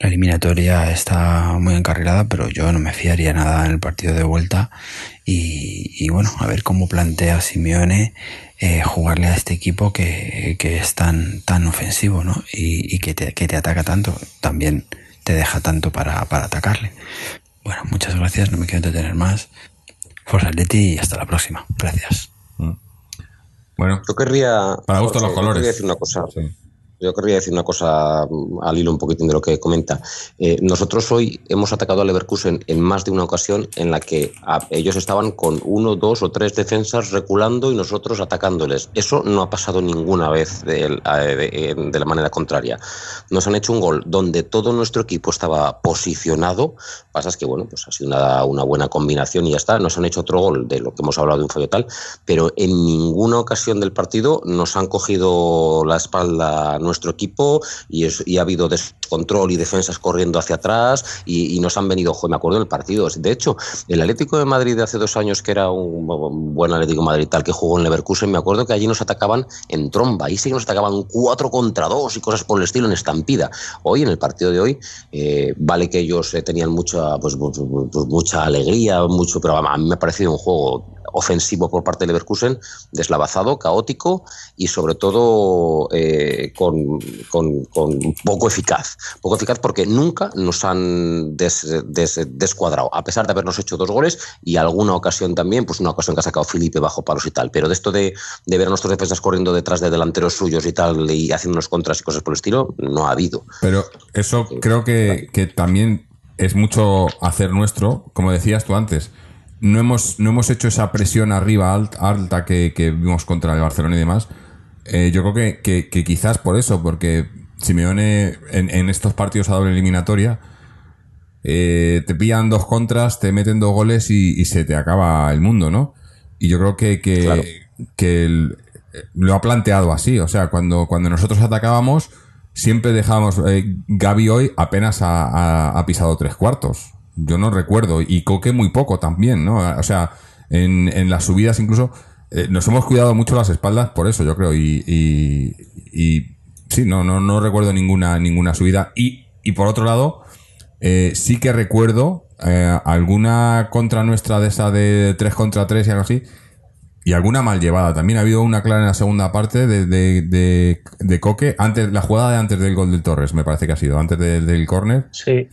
S6: La eliminatoria está muy encarrilada, pero yo no me fiaría nada en el partido de vuelta. Y, y bueno, a ver cómo plantea Simeone eh, jugarle a este equipo que, que es tan, tan ofensivo, ¿no? Y, y que, te, que, te, ataca tanto, también te deja tanto para, para atacarle. Bueno, muchas gracias, no me quiero entretener más. Forza Leti y hasta la próxima. Gracias.
S1: Mm. Bueno,
S3: yo querría.
S1: Para gusto los colores.
S3: Yo decir una cosa. Sí. Yo querría decir una cosa mm, al hilo un poquitín de lo que comenta. Eh, nosotros hoy hemos atacado a Leverkusen en más de una ocasión en la que a, ellos estaban con uno, dos o tres defensas reculando y nosotros atacándoles. Eso no ha pasado ninguna vez de, de, de, la manera contraria. Nos han hecho un gol donde todo nuestro equipo estaba posicionado. Pasa es que, bueno, pues ha sido una buena combinación y ya está. Nos han hecho otro gol de lo que hemos hablado de un fallo tal, pero en ninguna ocasión del partido nos han cogido la espalda nuestro equipo y, es, y, ha habido descontrol y defensas corriendo hacia atrás y, y nos han venido, me acuerdo del partido. De hecho, el Atlético de Madrid de hace dos años, que era un, buen Atlético Madrid tal que jugó en Leverkusen, me acuerdo que allí nos atacaban en tromba, ahí sí que nos atacaban cuatro contra dos y cosas por el estilo en estampida. Hoy, en el partido de hoy, eh, vale que ellos eh, tenían mucha, pues, pues, pues, mucha alegría, mucho, pero a mí me ha parecido un juego ofensivo por parte de Leverkusen, deslavazado, caótico y sobre todo eh, con, con, con, poco eficaz. Poco eficaz porque nunca nos han des, des, descuadrado, a pesar de habernos hecho dos goles y alguna ocasión también, pues una ocasión que ha sacado Felipe bajo palos y tal. Pero de esto de, de ver a nuestros defensas corriendo detrás de delanteros suyos y tal y haciendo unos contras y cosas por el estilo, no ha habido.
S1: Pero eso creo que, que también es mucho hacer nuestro, como decías tú antes no hemos, no hemos hecho esa presión arriba alta, alta que, que, vimos contra el Barcelona y demás. Eh, yo creo que, que, que, quizás por eso, porque Simeone en, en estos partidos a doble eliminatoria eh, te pillan dos contras, te meten dos goles y, y, se te acaba el mundo, ¿no? Y yo creo que, que, claro. que el, lo ha planteado así. O sea, cuando, cuando nosotros atacábamos, siempre dejábamos. Eh, Gaby hoy apenas ha, ha, ha pisado tres cuartos yo no recuerdo. Y Coque muy poco también, ¿no? O sea, en, en las subidas incluso eh, nos hemos cuidado mucho las espaldas por eso, yo creo. Y, y, y sí, no, no, no recuerdo ninguna, ninguna subida. Y, y por otro lado, eh, sí que recuerdo eh, alguna contra nuestra de esa de 3 contra 3 y algo así. Y alguna mal llevada. También ha habido una clara en la segunda parte de, de, de, de Coque. Antes, la jugada de antes del gol del Torres, me parece que ha sido. Antes de, del córner.
S2: Sí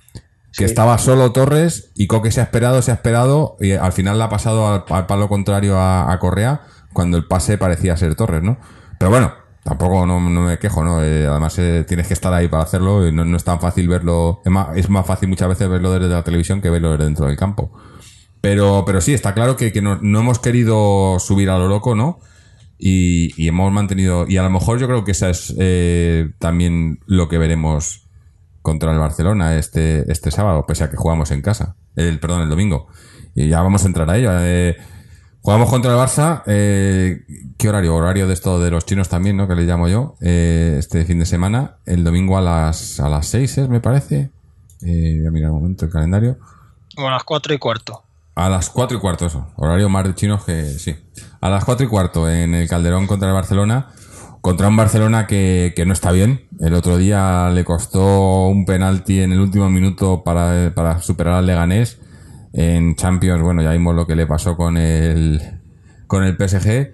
S1: que sí. estaba solo Torres y Coque se ha esperado, se ha esperado y al final la ha pasado al, al palo contrario a, a, Correa cuando el pase parecía ser Torres, ¿no? Pero bueno, tampoco no, no me quejo, ¿no? Eh, además eh, tienes que estar ahí para hacerlo y no, no, es tan fácil verlo, es más, es más fácil muchas veces verlo desde la televisión que verlo desde dentro del campo. Pero, pero sí, está claro que, que no, no hemos querido subir a lo loco, ¿no? Y, y, hemos mantenido, y a lo mejor yo creo que esa es eh, también lo que veremos contra el Barcelona este, este sábado, pese a que jugamos en casa. El, perdón, el domingo. Y ya vamos a entrar a ello. Eh, jugamos contra el Barça. Eh, ¿Qué horario? Horario de esto de los chinos también, ¿no? Que le llamo yo. Eh, este fin de semana. El domingo a las, a las 6, ¿eh? me parece. Eh, voy a mirar un momento el calendario.
S4: Como a las 4 y cuarto.
S1: A las 4 y cuarto, eso. Horario más de chinos que sí. A las 4 y cuarto en el Calderón contra el Barcelona. Contra un Barcelona que, que no está bien. El otro día le costó un penalti en el último minuto para, para superar al Leganés. En Champions, bueno, ya vimos lo que le pasó con el, con el PSG.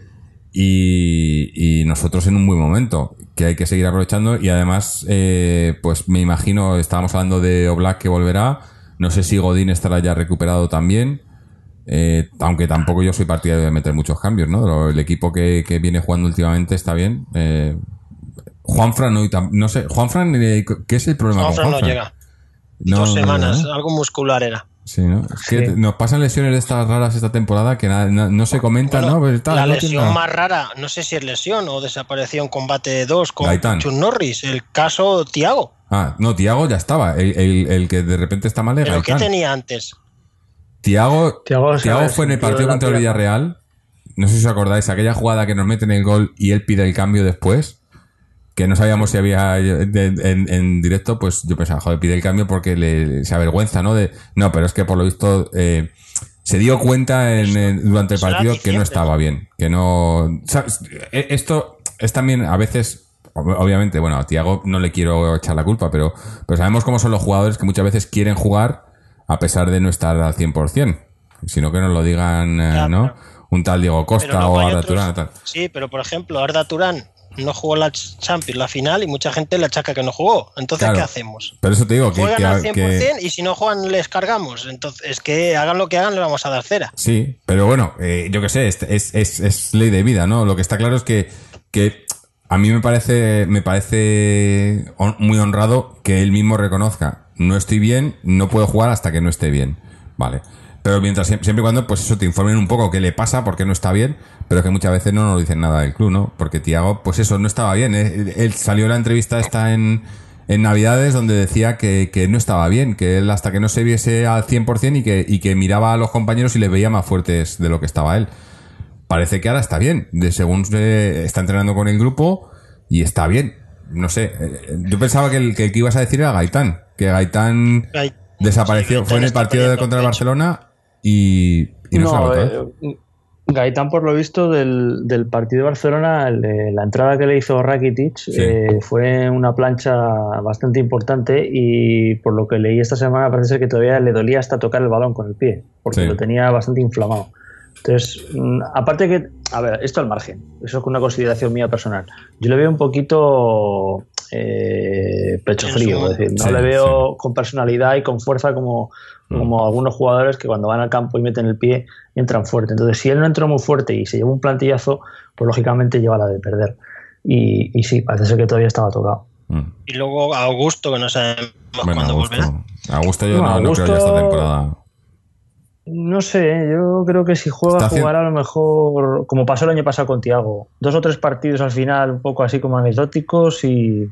S1: Y, nosotros en un buen momento, que hay que seguir aprovechando. Y además, eh, pues me imagino, estábamos hablando de Oblak que volverá. No sé si Godín estará ya recuperado también. Eh, aunque tampoco yo soy partidario de meter muchos cambios, ¿no? El equipo que, que viene jugando últimamente está bien. Eh, Juanfran, no, no sé, Juanfran, eh, ¿qué es el problema
S4: Juanfran
S1: con
S4: no
S1: Juanfran?
S4: llega.
S1: No,
S4: Dos
S1: no
S4: semanas,
S1: llega,
S4: algo muscular era.
S1: Sí, ¿no? Es que
S2: Sí.
S1: nos pasan lesiones de estas raras esta temporada que na- na- no, se comentan,
S4: Bueno,
S1: ¿no? Pues tal,
S4: la
S1: no tiene
S4: lesión más rara, no sé si es lesión o desapareció en combate 2 con
S1: Gaitán.
S4: Chun Norris, el caso Tiago.
S1: Ah, no, Tiago ya estaba. El, el- el que de repente está mal es
S4: ¿Pero qué
S1: Gaitán.
S4: tenía antes?
S1: Tiago,
S2: Tiago
S1: Tiago fue en el partido contra el. Villarreal. No sé si os acordáis, aquella jugada que nos meten el gol y él pide el cambio después. Que no sabíamos si había en, en directo, pues yo pensaba, joder, pide el cambio porque le, se avergüenza, ¿no? De, no, pero es que por lo visto eh, se dio cuenta en, en- durante el partido que no estaba bien. Que no. ¿sabes? E- Esto es también a veces. ob- Obviamente, bueno, a Tiago no le quiero echar la culpa, pero, pero sabemos cómo son los jugadores que muchas veces quieren jugar a pesar de no estar al 100%. Sino que nos lo digan, eh,
S4: Ya,
S1: ¿no?
S4: pero-
S1: Un tal Diego Costa o Arda
S4: otros-
S1: Turán tal.
S4: Sí, pero por ejemplo, Arda Turán no jugó la Champions, la final, y mucha gente le achaca que no jugó. Entonces,
S1: Claro.
S4: ¿qué hacemos?
S1: Pero eso te digo, que,
S4: Juegan
S1: que-
S4: al 100%
S1: que-
S4: y si no juegan les cargamos. Entonces, es que hagan lo que hagan, le vamos a dar cera.
S1: Sí, pero bueno, eh, yo qué sé, es, es, es- es ley de vida, ¿no? Lo que está claro es que, que a mí me parece, me parece muy honrado que él mismo reconozca, no estoy bien, no puedo jugar hasta que no esté bien, ¿vale? Pero mientras siempre y cuando, pues eso, te informen un poco qué le pasa, por qué no está bien, pero que muchas veces no nos dicen nada del club, ¿no? Porque Tiago, pues eso, no estaba bien. Él salió la entrevista esta en, en Navidades donde decía que, que no estaba bien, que él hasta que no se viese al 100% y que, y que miraba a los compañeros y les veía más fuertes de lo que estaba él. Parece que ahora está bien, de según se está entrenando con el grupo y está bien. No sé, eh, yo pensaba que el que, el que ibas a decir era Gaitán, que Gaitán
S4: Gai-
S1: desapareció,
S4: sí,
S1: fue en el partido de contra el. Barcelona y, y no, se
S2: No,
S1: botó, ¿eh?
S2: eh, Gaitán, por lo visto, del, del partido de Barcelona, el la entrada que le hizo Rakitic
S1: Sí.
S2: eh, fue una plancha bastante importante y por lo que leí esta semana parece ser que todavía le dolía hasta tocar el balón con el pie, porque
S1: Sí.
S2: lo tenía bastante inflamado. Entonces, mm, aparte que, a ver, esto al margen, eso es una consideración mía personal. Yo le veo un poquito eh, pecho frío, es decir, no
S1: Sí,
S2: le veo con personalidad y con fuerza como,
S1: Mm.
S2: como algunos jugadores que cuando van al campo y meten el pie entran fuerte. Entonces, si él no entró muy fuerte y se llevó un plantillazo, pues lógicamente lleva la de perder. Y, y sí, parece ser que todavía estaba tocado.
S1: Mm.
S4: Y luego a Augusto, que no sabemos
S1: Bueno,
S4: cuándo
S1: Augusto,
S4: volverá.
S1: Augusto yo
S2: No,
S1: no, no creo ya
S2: Augusto-
S1: esta temporada.
S2: No sé, yo creo que si juega, jugará a lo mejor como pasó el año pasado con Tiago. Dos o tres partidos al final, un poco así como anecdóticos y,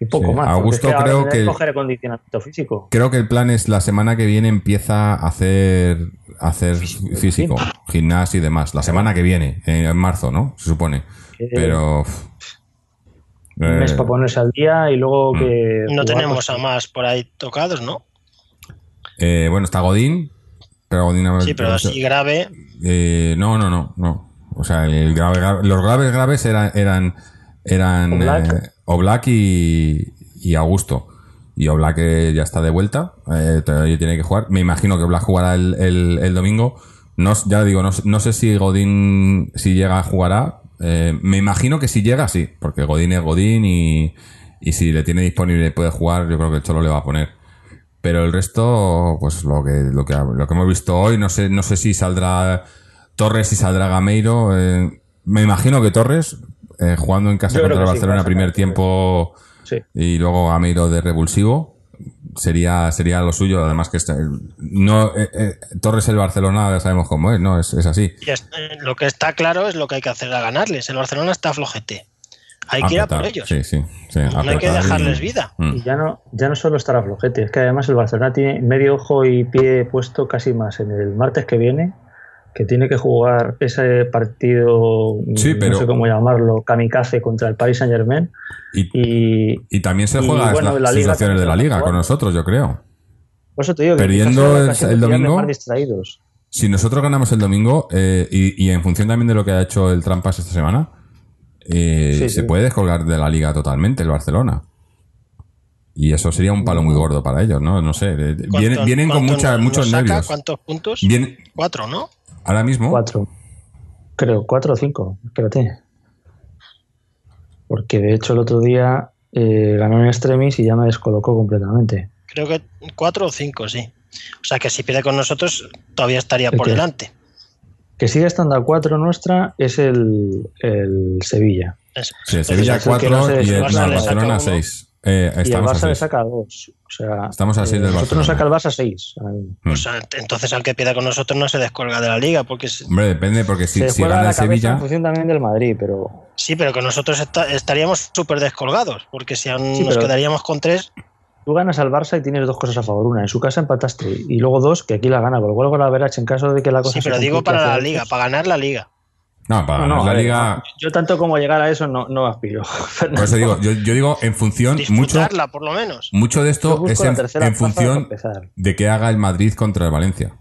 S2: y poco
S1: Sí,
S2: más.
S1: Augusto
S2: es que
S1: creo que-
S2: coger acondicionamiento físico.
S1: Creo que el plan es la semana que viene empieza a hacer, a hacer físico, gimnasio y demás. La semana que viene, en marzo, ¿no? Se supone.
S2: Eh,
S1: Pero.
S2: un mes
S1: eh,
S2: para ponerse al día y luego
S1: Mm.
S2: que.
S4: No tenemos
S2: pues,
S4: a más por ahí tocados, ¿no?
S1: eh, bueno, está Godín. Pero Godín a ver-
S4: Sí, pero así grave.
S1: Eh, no, no, no, no. O sea, el grave, grave- los graves graves eran eran eran
S2: Oblak.
S1: eh, Oblak y, y Augusto. Y Oblak eh, ya está de vuelta, eh, todavía tiene que jugar. Me imagino que Oblak jugará el, el, el domingo. No, ya digo, no, no sé si Godín, si llega, jugará. Eh, me imagino que si llega, sí, porque Godín es Godín y, y si le tiene disponible y puede jugar, yo creo que el Cholo le va a poner. Pero el resto, pues lo que, lo que, lo que hemos visto hoy, no sé, no sé si saldrá Torres y saldrá Gameiro. eh, me imagino que Torres, eh, jugando en casa
S2: Yo
S1: contra el
S2: sí,
S1: Barcelona primer tiempo
S2: Sí.
S1: y luego Gameiro de revulsivo, sería, sería lo suyo. Además que este- no, eh, eh, Torres el Barcelona ya sabemos cómo es, ¿no? Es, es así.
S4: Está- lo que está claro es lo que hay que hacer a ganarles. El Barcelona está flojete. Hay que ir a por ellos.
S1: Sí, sí, sí,
S4: no hay que
S1: y-
S4: dejarles vida.
S1: Mm.
S2: Y ya no, ya no solo estará flojete, es que además el Barcelona tiene medio ojo y pie puesto casi más en el martes que viene, que tiene que jugar ese partido,
S1: Sí, pero-
S2: no sé cómo llamarlo, kamikaze contra el Paris Saint Germain.
S1: Y,
S2: Y
S1: y también se
S2: y,
S1: juega
S2: bueno,
S1: las
S2: la Liga
S1: situaciones de la liga con nosotros, yo creo.
S2: por eso te digo que
S1: Perdiendo el- domingo.
S2: más distraídos.
S1: Si nosotros ganamos el domingo, eh, y, y en función también de lo que ha hecho el Trampas esta semana, eh,
S2: Sí,
S1: se
S2: sí.
S1: puede descolgar de la liga totalmente el Barcelona. Y eso sería un palo muy gordo para ellos, ¿no? No sé. eh,
S4: ¿Cuánto-
S1: Vienen, vienen con
S4: cuánto
S1: mucha-
S4: nos
S1: muchos
S4: saca?
S1: nervios.
S4: ¿Cuántos puntos? Cuatro, ¿no?
S1: ahora mismo,
S2: Cuatro. Creo, cuatro o cinco. Espérate. Porque de hecho el otro día eh, ganó en extremis y ya me descolocó completamente.
S4: Creo que cuatro o cinco, sí. O sea que si pierde con nosotros, todavía estaría por delante.
S2: Que sigue estando a cuatro nuestra es el, el Sevilla.
S4: Es-
S1: sí, Sevilla
S2: el que
S1: 4
S2: no se-
S1: y el, no, Barcelona
S4: saca uno.
S1: 6.
S2: y el Barça le
S1: 6.
S2: saca dos. O sea,
S1: Estamos a seis del
S2: nosotros nos
S1: Barcelona.
S2: saca el Barça seis. ahora mismo.
S1: Mm.
S4: o sea, entonces al que pierda con nosotros no se descolga de la liga, porque
S1: Hombre, depende, porque si,
S2: Se
S1: si gana
S2: la
S1: el
S2: cabeza
S1: Sevilla.
S2: en función también del Madrid, pero
S4: sí, pero con nosotros esta- estaríamos súper descolgados, porque si aún
S2: Sí,
S4: nos
S2: pero-
S4: quedaríamos con tres,
S2: tú ganas al Barça y tienes dos cosas a favor. Una, en su casa empataste y luego dos, que aquí la gana. Con lo cual con la Verach en caso de que la cosa
S4: sí,
S2: se
S4: pero digo
S2: complique
S4: para la
S2: hacia
S4: liga, para ganar la liga.
S1: No, para
S2: No, no,
S1: ganar la
S2: a ver,
S1: liga.
S2: Yo tanto como llegar a eso no, no aspiro.
S1: Por eso digo, yo, yo digo en función, mucho,
S4: por lo menos.
S1: mucho de esto es en, en función de que haga el Madrid contra el Valencia.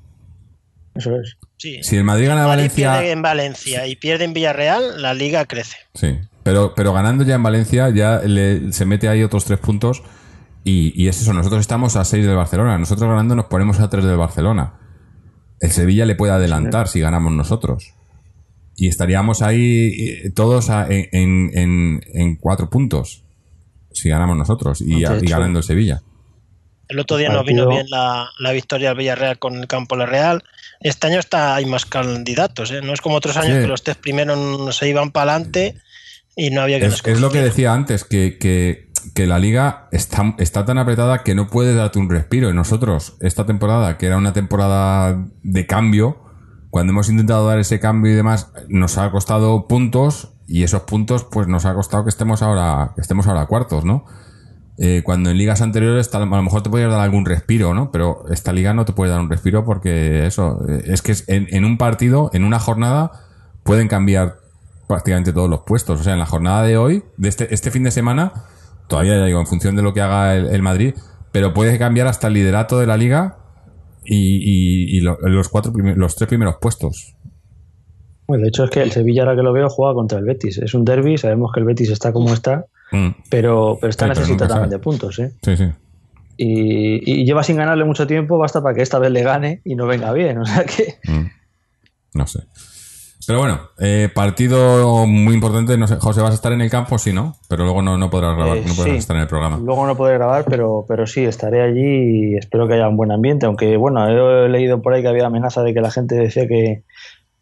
S2: Eso es.
S4: Sí.
S1: Si el Madrid gana a
S4: Madrid
S1: Valencia,
S4: pierde en Valencia y pierde en Villarreal, la liga crece.
S1: sí, pero, pero ganando ya en Valencia ya le- se mete ahí otros tres puntos y, y es eso, nosotros estamos a seis del Barcelona, nosotros ganando nos ponemos a tres del Barcelona. El Sevilla le puede adelantar si ganamos nosotros. Y estaríamos ahí eh, todos a- en, en- cuatro puntos si ganamos nosotros y, a- ganando el Sevilla.
S4: El otro día nos vino bien la, la victoria del Villarreal con el campo La Real. Este año está, hay más candidatos, ¿eh? no es como otros años
S1: Sí.
S4: que los tres primeros no se iban para adelante y no había que
S1: Es, es lo que decía antes, que, que- que la liga está, está tan apretada que no puedes darte un respiro. Y nosotros, esta temporada, que era una temporada de cambio, cuando hemos intentado dar ese cambio y demás, nos ha costado puntos y esos puntos pues nos ha costado que estemos ahora, que estemos ahora cuartos, ¿no? Eh, cuando en ligas anteriores a lo mejor te podías dar algún respiro, ¿no? Pero esta liga no te puede dar un respiro porque eso, eh, es que en, en un partido, en una jornada, pueden cambiar prácticamente todos los puestos. O sea, en la jornada de hoy, de este, este fin de semana, todavía ya digo, en función de lo que haga el, el Madrid, pero puede cambiar hasta el liderato de la liga y, y- y lo- los cuatro los tres primeros puestos.
S2: Bueno, de hecho es que el Sevilla ahora que lo veo juega contra el Betis. Es un derby, sabemos que el Betis está como está,
S1: Mm,
S2: pero, pero está
S1: Sí,
S2: también de puntos, ¿eh?
S1: sí, sí.
S2: Y, y lleva sin ganarle mucho tiempo, basta para que esta vez le gane y no venga bien. O sea que
S1: Mm. No sé. Pero bueno, eh, partido muy importante. No sé, José, ¿vas a estar en el campo? Sí, ¿no? Pero luego no, no podrás grabar,
S2: Eh,
S1: no podrás
S2: sí.
S1: estar en el programa.
S2: luego no podré grabar, pero, pero sí, estaré allí y espero que haya un buen ambiente. Aunque bueno, he leído por ahí que había amenaza de que la gente decía que,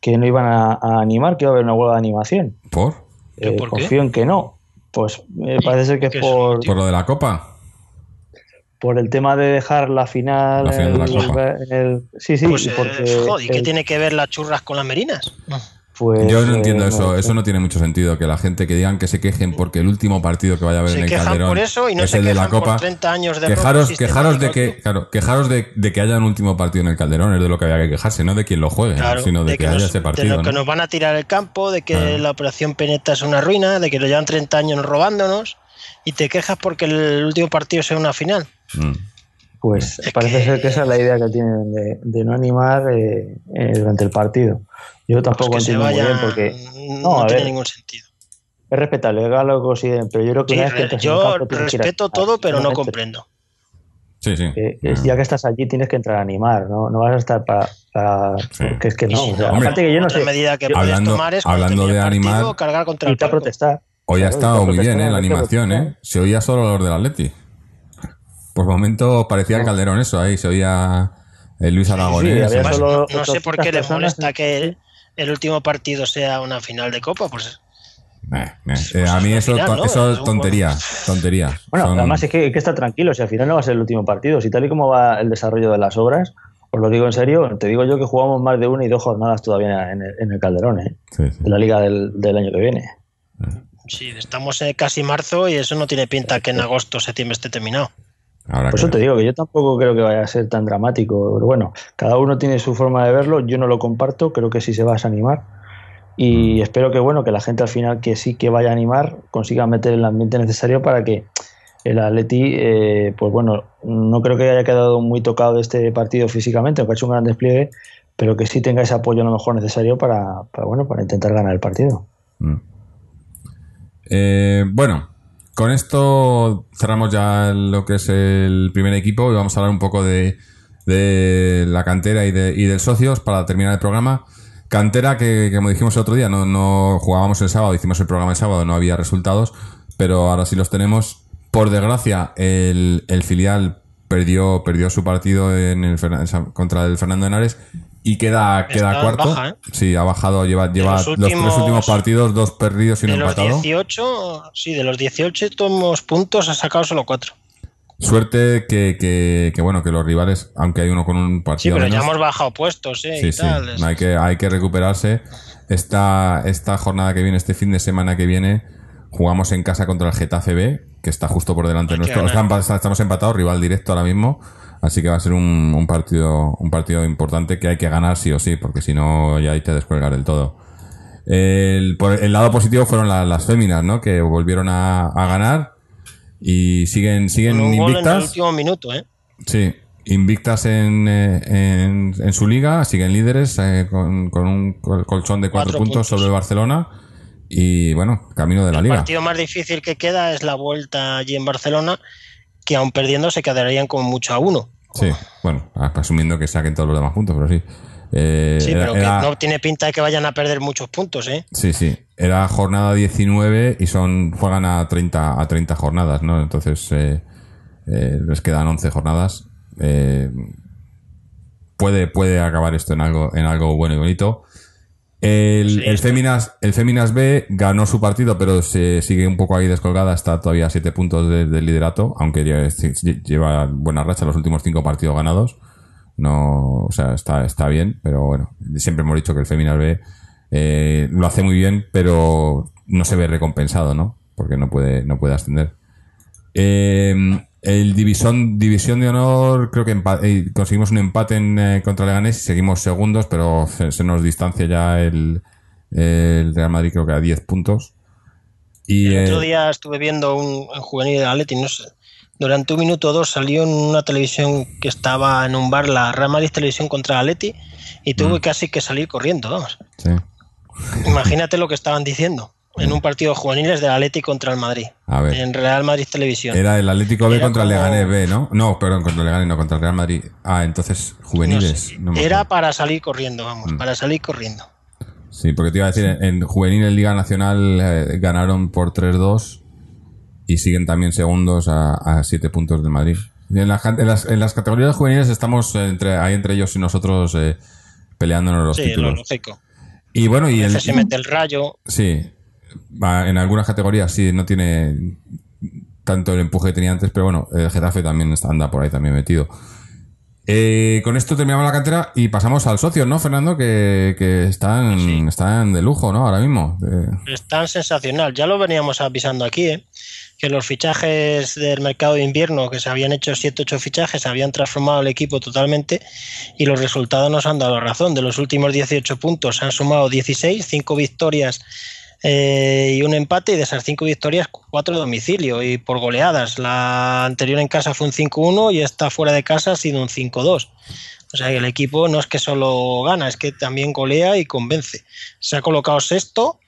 S2: que no iban a, a animar, que iba a haber una huelga de animación.
S1: ¿Por?
S4: ¿Pero
S2: Eh,
S4: por qué?
S2: confío en que no. Pues eh, parece ser que es
S4: ¿Qué es
S2: por,
S1: ¿Por lo de la copa?
S2: por el tema de dejar la final,
S1: La final de la
S2: el- el- sí, sí,
S4: Pues,
S2: y
S4: eh,
S2: porque
S4: joder, ¿y qué
S2: el-
S4: tiene que ver las churras con las merinas?
S2: Pues,
S1: Yo no
S2: eh,
S1: entiendo
S2: no
S1: eso.
S2: sé.
S1: Eso no tiene mucho sentido. Que la gente que digan que se quejen porque el último partido que vaya a haber
S4: Se
S1: en el
S4: quejan
S1: Calderón
S4: por eso y no
S1: es
S4: se
S1: el de la
S4: por
S1: copa.
S4: 30 años de robo
S1: Quejaros, quejaros de que, claro, quejaros de, de que haya un último partido en el Calderón es de lo que había que quejarse, no de quien lo juegue,
S4: Claro,
S1: sino de, que, haya
S4: nos,
S1: ese
S4: de
S1: partido.
S4: lo que
S1: ¿no?
S4: nos van a tirar el campo, de que
S1: Claro.
S4: la operación Peneta es una ruina, de que lo llevan 30 años robándonos y te quejas porque el último partido sea una final.
S1: Mm.
S2: Pues
S4: Es
S2: parece
S4: que-
S2: ser que esa es la idea que tienen de, de no animar eh, eh, durante el partido. Yo tampoco
S4: Pues que se
S2: entiendo muy bien porque
S4: no,
S2: no, a
S4: tiene
S2: ver.
S4: ningún sentido.
S2: es respetable, haga lo que consideren, pero yo creo que
S4: Sí,
S2: una vez que
S4: re-
S2: entras en el
S4: yo
S2: campo que a
S4: respeto todo, pero no comprendo.
S1: Sí, sí.
S2: Eh, ya que estás allí tienes que entrar a animar, no, no vas a estar para... para-
S1: Sí.
S2: porque es que
S4: Y
S2: no. o sea,
S1: Hombre.
S2: aparte que yo no
S4: Otra
S2: sé,
S4: medida que
S2: yo-
S4: puedes
S1: Hablando-
S4: tomar es
S1: hablando de
S4: el partido,
S1: animar,
S4: cargar contra el
S2: a
S4: palco.
S2: protestar.
S1: Hoy ha estado muy bien, ¿eh? La
S2: que
S1: animación. ¿eh? Se oía solo los del Atleti. Por momentos parecía el Calderón eso, ahí se oía el Luis Aragonés.
S2: había
S4: Además,
S2: solo
S4: no, no sé
S2: 800
S4: por qué les molesta que el último partido sea una final de Copa. Pues
S1: Eh, eh,
S4: Pues
S1: eh, a mí eso,
S4: final,
S1: to-
S4: ¿no?
S1: eso
S4: Es
S1: tontería, tontería.
S2: Bueno,
S1: Son-
S2: además es que hay que estar tranquilo, si al final no va a ser el último partido, si tal y como va el desarrollo de las obras, os lo digo en serio, te digo yo que jugamos más de una y dos jornadas todavía en el, en el Calderón, ¿eh?
S1: sí, sí.
S2: de la liga del, del año que viene.
S4: sí, estamos en casi marzo y eso no tiene pinta que en agosto o septiembre esté terminado.
S1: Habrá
S2: Por eso te digo que yo tampoco creo que vaya a ser tan dramático, pero bueno, cada uno tiene su forma de verlo, yo no lo comparto, creo que sí se va a desanimar y espero que bueno, que la gente al final que sí que vaya a animar consiga meter el ambiente necesario para que el Atleti, eh, pues bueno, no creo que haya quedado muy tocado de este partido físicamente, aunque ha hecho un gran despliegue, pero que sí tenga ese apoyo a lo mejor necesario para, para bueno, para intentar ganar el partido.
S1: Mm. Eh, bueno, con esto cerramos ya lo que es el primer equipo y vamos a hablar un poco de, la cantera y, de, y del socios para terminar el programa. Cantera que, como dijimos el otro día, no, no jugábamos el sábado, hicimos el programa el sábado, no había resultados, pero ahora sí los tenemos. Por desgracia, el, el filial perdió, perdió su partido en el, contra el Fernando Henares y queda, queda
S4: Está
S1: cuarto.
S4: baja, ¿eh?
S1: Sí, ha bajado, lleva, lleva
S4: los
S1: los, tres
S4: últimos-
S1: partidos, dos perdidos y uno
S4: De los
S1: empatado.
S4: 18, sí, de los 18 tomos puntos ha sacado solo 4.
S1: Suerte que, que, que, bueno, que los rivales, aunque hay uno con un
S4: Sí,
S1: partido
S4: pero ya
S1: menos,
S4: hemos bajado puestos, ¿eh?
S1: Sí,
S4: y
S1: sí,
S4: tal.
S1: hay que, hay que recuperarse. Esta, esta jornada que viene, este fin de semana que viene, jugamos en casa contra el Getafe B, que está justo por delante nuestro. estamos empatados, rival directo ahora mismo. Así que va a ser un, un partido, un partido importante que hay que ganar sí o sí, porque si no ya hay que descolgar del todo. El, por el lado positivo fueron la- las féminas, ¿no? Que volvieron a, a ganar y siguen, siguen
S4: Con un gol en el
S1: invictas.
S4: último minuto, ¿eh?
S1: Sí, invictas en, en, en su liga, siguen líderes eh, con, con un col- colchón de cuatro,
S4: Cuatro
S1: puntos,
S4: puntos.
S1: sobre el Barcelona y bueno, camino de la
S4: El
S1: liga.
S4: partido más difícil que queda es la vuelta allí en Barcelona, que aún perdiendo se quedarían como mucho a uno.
S1: Sí, bueno, asumiendo que saquen todos los demás puntos, pero sí. Eh,
S4: Sí,
S1: era-
S4: pero que
S1: era-
S4: no tiene pinta de que vayan a perder muchos puntos, ¿eh?
S1: sí, sí, era jornada 19 y son juegan a 30, a 30 jornadas, ¿no? Entonces eh, eh, les quedan 11 jornadas. Eh, puede, puede acabar esto en algo, en algo bueno y bonito. El,
S4: Sí,
S1: el, Féminas, el Féminas B ganó su partido, pero se sigue un poco ahí descolgada. Está todavía a 7 puntos de- del liderato, aunque lleva, lleva buena racha los últimos 5 partidos ganados. No, o sea, está, está bien, pero bueno, siempre hemos dicho que el Féminas B eh, lo hace muy bien, pero no se ve recompensado, ¿no? Porque no puede, no puede ascender. Eh, el división, división de honor, creo que empa- eh, conseguimos un empate en, eh, contra Leganés y seguimos segundos, pero se, se nos distancia ya el, el Real Madrid, creo que a 10 puntos. Y,
S4: El otro día estuve viendo un, un juvenil de Atleti, no sé. Durante un minuto o dos salió en una televisión que estaba en un bar, la Real Madrid Televisión contra Atleti, y tuve
S1: Mm.
S4: casi que salir corriendo, vamos.
S1: sí.
S4: Imagínate lo que estaban diciendo en un partido juveniles del Atleti contra el Madrid,
S1: A ver.
S4: en Real Madrid Televisión.
S1: Era el Atlético B contra el
S4: como-
S1: Leganés B, ¿no? No, perdón, contra el Leganés, no, contra el Real Madrid. Ah, entonces,
S4: No
S1: juveniles.
S4: sé.
S1: no me
S4: Era para salir corriendo, vamos,
S1: Mm.
S4: para salir corriendo.
S1: Sí, porque te iba a decir, en, en juvenil en Liga Nacional eh, ganaron por 3-2 y siguen también segundos a 7 puntos del Madrid. En, la en las, en las categorías juveniles estamos entre, ahí entre ellos y nosotros eh, peleándonos los
S4: sí, lo
S1: títulos.
S4: lógico.
S1: Y bueno, y
S4: A
S1: el,
S4: se mete el rayo.
S1: Sí, en algunas categorías sí, no tiene tanto el empuje que tenía antes, pero bueno, el Getafe también está- anda por ahí también metido. Eh, con esto terminamos la cantera y pasamos al socio, ¿no, Fernando? Que, que están,
S4: Sí.
S1: están de lujo, ¿no? Ahora mismo. Eh,
S4: Es tan sensacional. Ya lo veníamos avisando aquí, ¿eh? que los fichajes del mercado de invierno, que se habían hecho 7-8 fichajes, habían transformado el equipo totalmente y los resultados nos han dado razón. De los últimos 18 puntos se han sumado 16, 5 victorias eh, y un empate, y de esas 5 victorias, 4 de domicilio y por goleadas. La anterior en casa fue un 5-1 y esta fuera de casa ha sido un 5-2. O sea que el equipo no es que solo gana, es que también golea y convence. Se ha colocado sexto,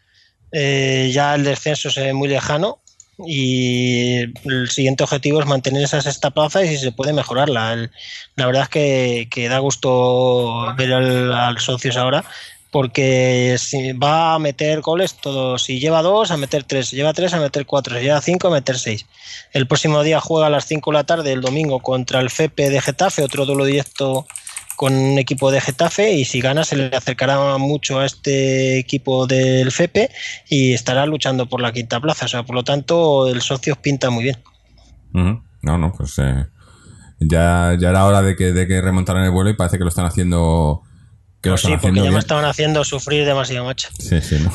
S4: eh, ya el descenso se ve muy lejano y el siguiente objetivo es mantener esa sexta plaza y si se puede mejorarla. La verdad es que, que da gusto ver al, al socios ahora porque si va a meter goles todo, si lleva dos a meter tres, si lleva tres a meter cuatro, si lleva cinco a meter seis. El próximo día juega a las 5 de la tarde el domingo contra el FEPE de Getafe, otro duelo directo con un equipo de Getafe y si gana se le acercará mucho a este equipo del FEPE y estará luchando por la quinta plaza. O sea, por lo tanto, el socio pinta muy bien.
S1: No, no, pues eh, ya, ya era hora de que, de que remontaran el vuelo y parece que lo están haciendo. Que lo
S4: Pues sí, porque ya me
S1: bien.
S4: estaban haciendo sufrir demasiado, macho.
S1: Sí, sí, no.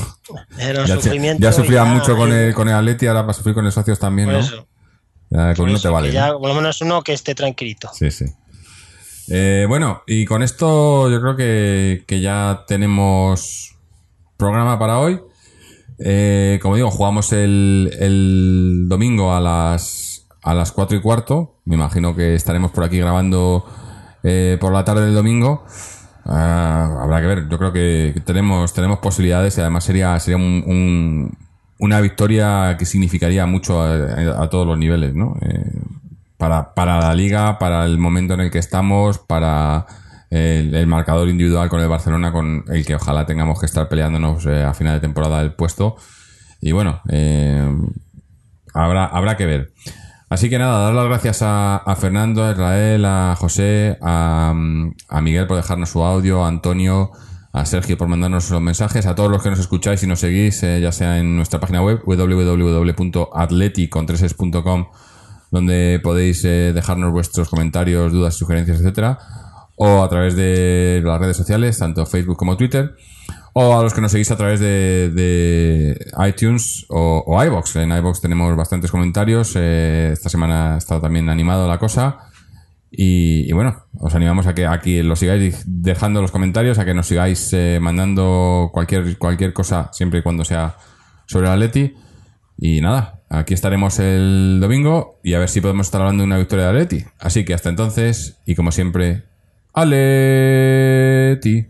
S4: Era un
S1: Ya,
S4: sufrimiento.
S1: ya sufrían
S4: ya-
S1: mucho con el, con el Atleti, ahora va a sufrir con el socios también,
S4: Por
S1: ¿no?
S4: eso,
S1: Ya, con
S4: por
S1: uno
S4: eso,
S1: te vale.
S4: que
S1: ¿no?
S4: ya por lo menos uno que esté tranquilito.
S1: Sí, sí. Eh, bueno, y con esto yo creo que, que ya tenemos programa para hoy. Eh, como digo, jugamos el, el domingo a las, a las 4 y cuarto. Me imagino que estaremos por aquí grabando eh, por la tarde del domingo. Ah, habrá que ver. Yo creo que tenemos, tenemos posibilidades y además sería, sería un- un- una victoria que significaría mucho a, todos los niveles, ¿no? Eh, para, para la liga, para el momento en el que estamos, para el, marcador individual con el Barcelona, con el que ojalá tengamos que estar peleándonos eh, a final de temporada el puesto. Y bueno, eh, habrá, habrá que ver. Así que nada, dar las gracias a, Fernando, a Israel, a José, a, a Miguel por dejarnos su audio, a Antonio, a Sergio por mandarnos los mensajes, a todos los que nos escucháis y nos seguís, eh, ya sea en nuestra página web www.atleticontreses.com donde podéis eh, dejarnos vuestros comentarios, dudas, sugerencias, etcétera, o a través de las redes sociales, tanto Facebook como Twitter, o a los que nos seguís a través de, de iTunes o, iBox. En iBox tenemos bastantes comentarios. eh, esta semana ha estado también animado la cosa. Y, bueno, os animamos a que aquí lo sigáis dejando los comentarios, a que nos sigáis eh, mandando cualquier, cualquier cosa, siempre y cuando sea sobre la Atleti. Y nada, aquí estaremos el domingo y a ver si podemos estar hablando de una victoria de Atleti. Así que hasta entonces, y como siempre, Atleti.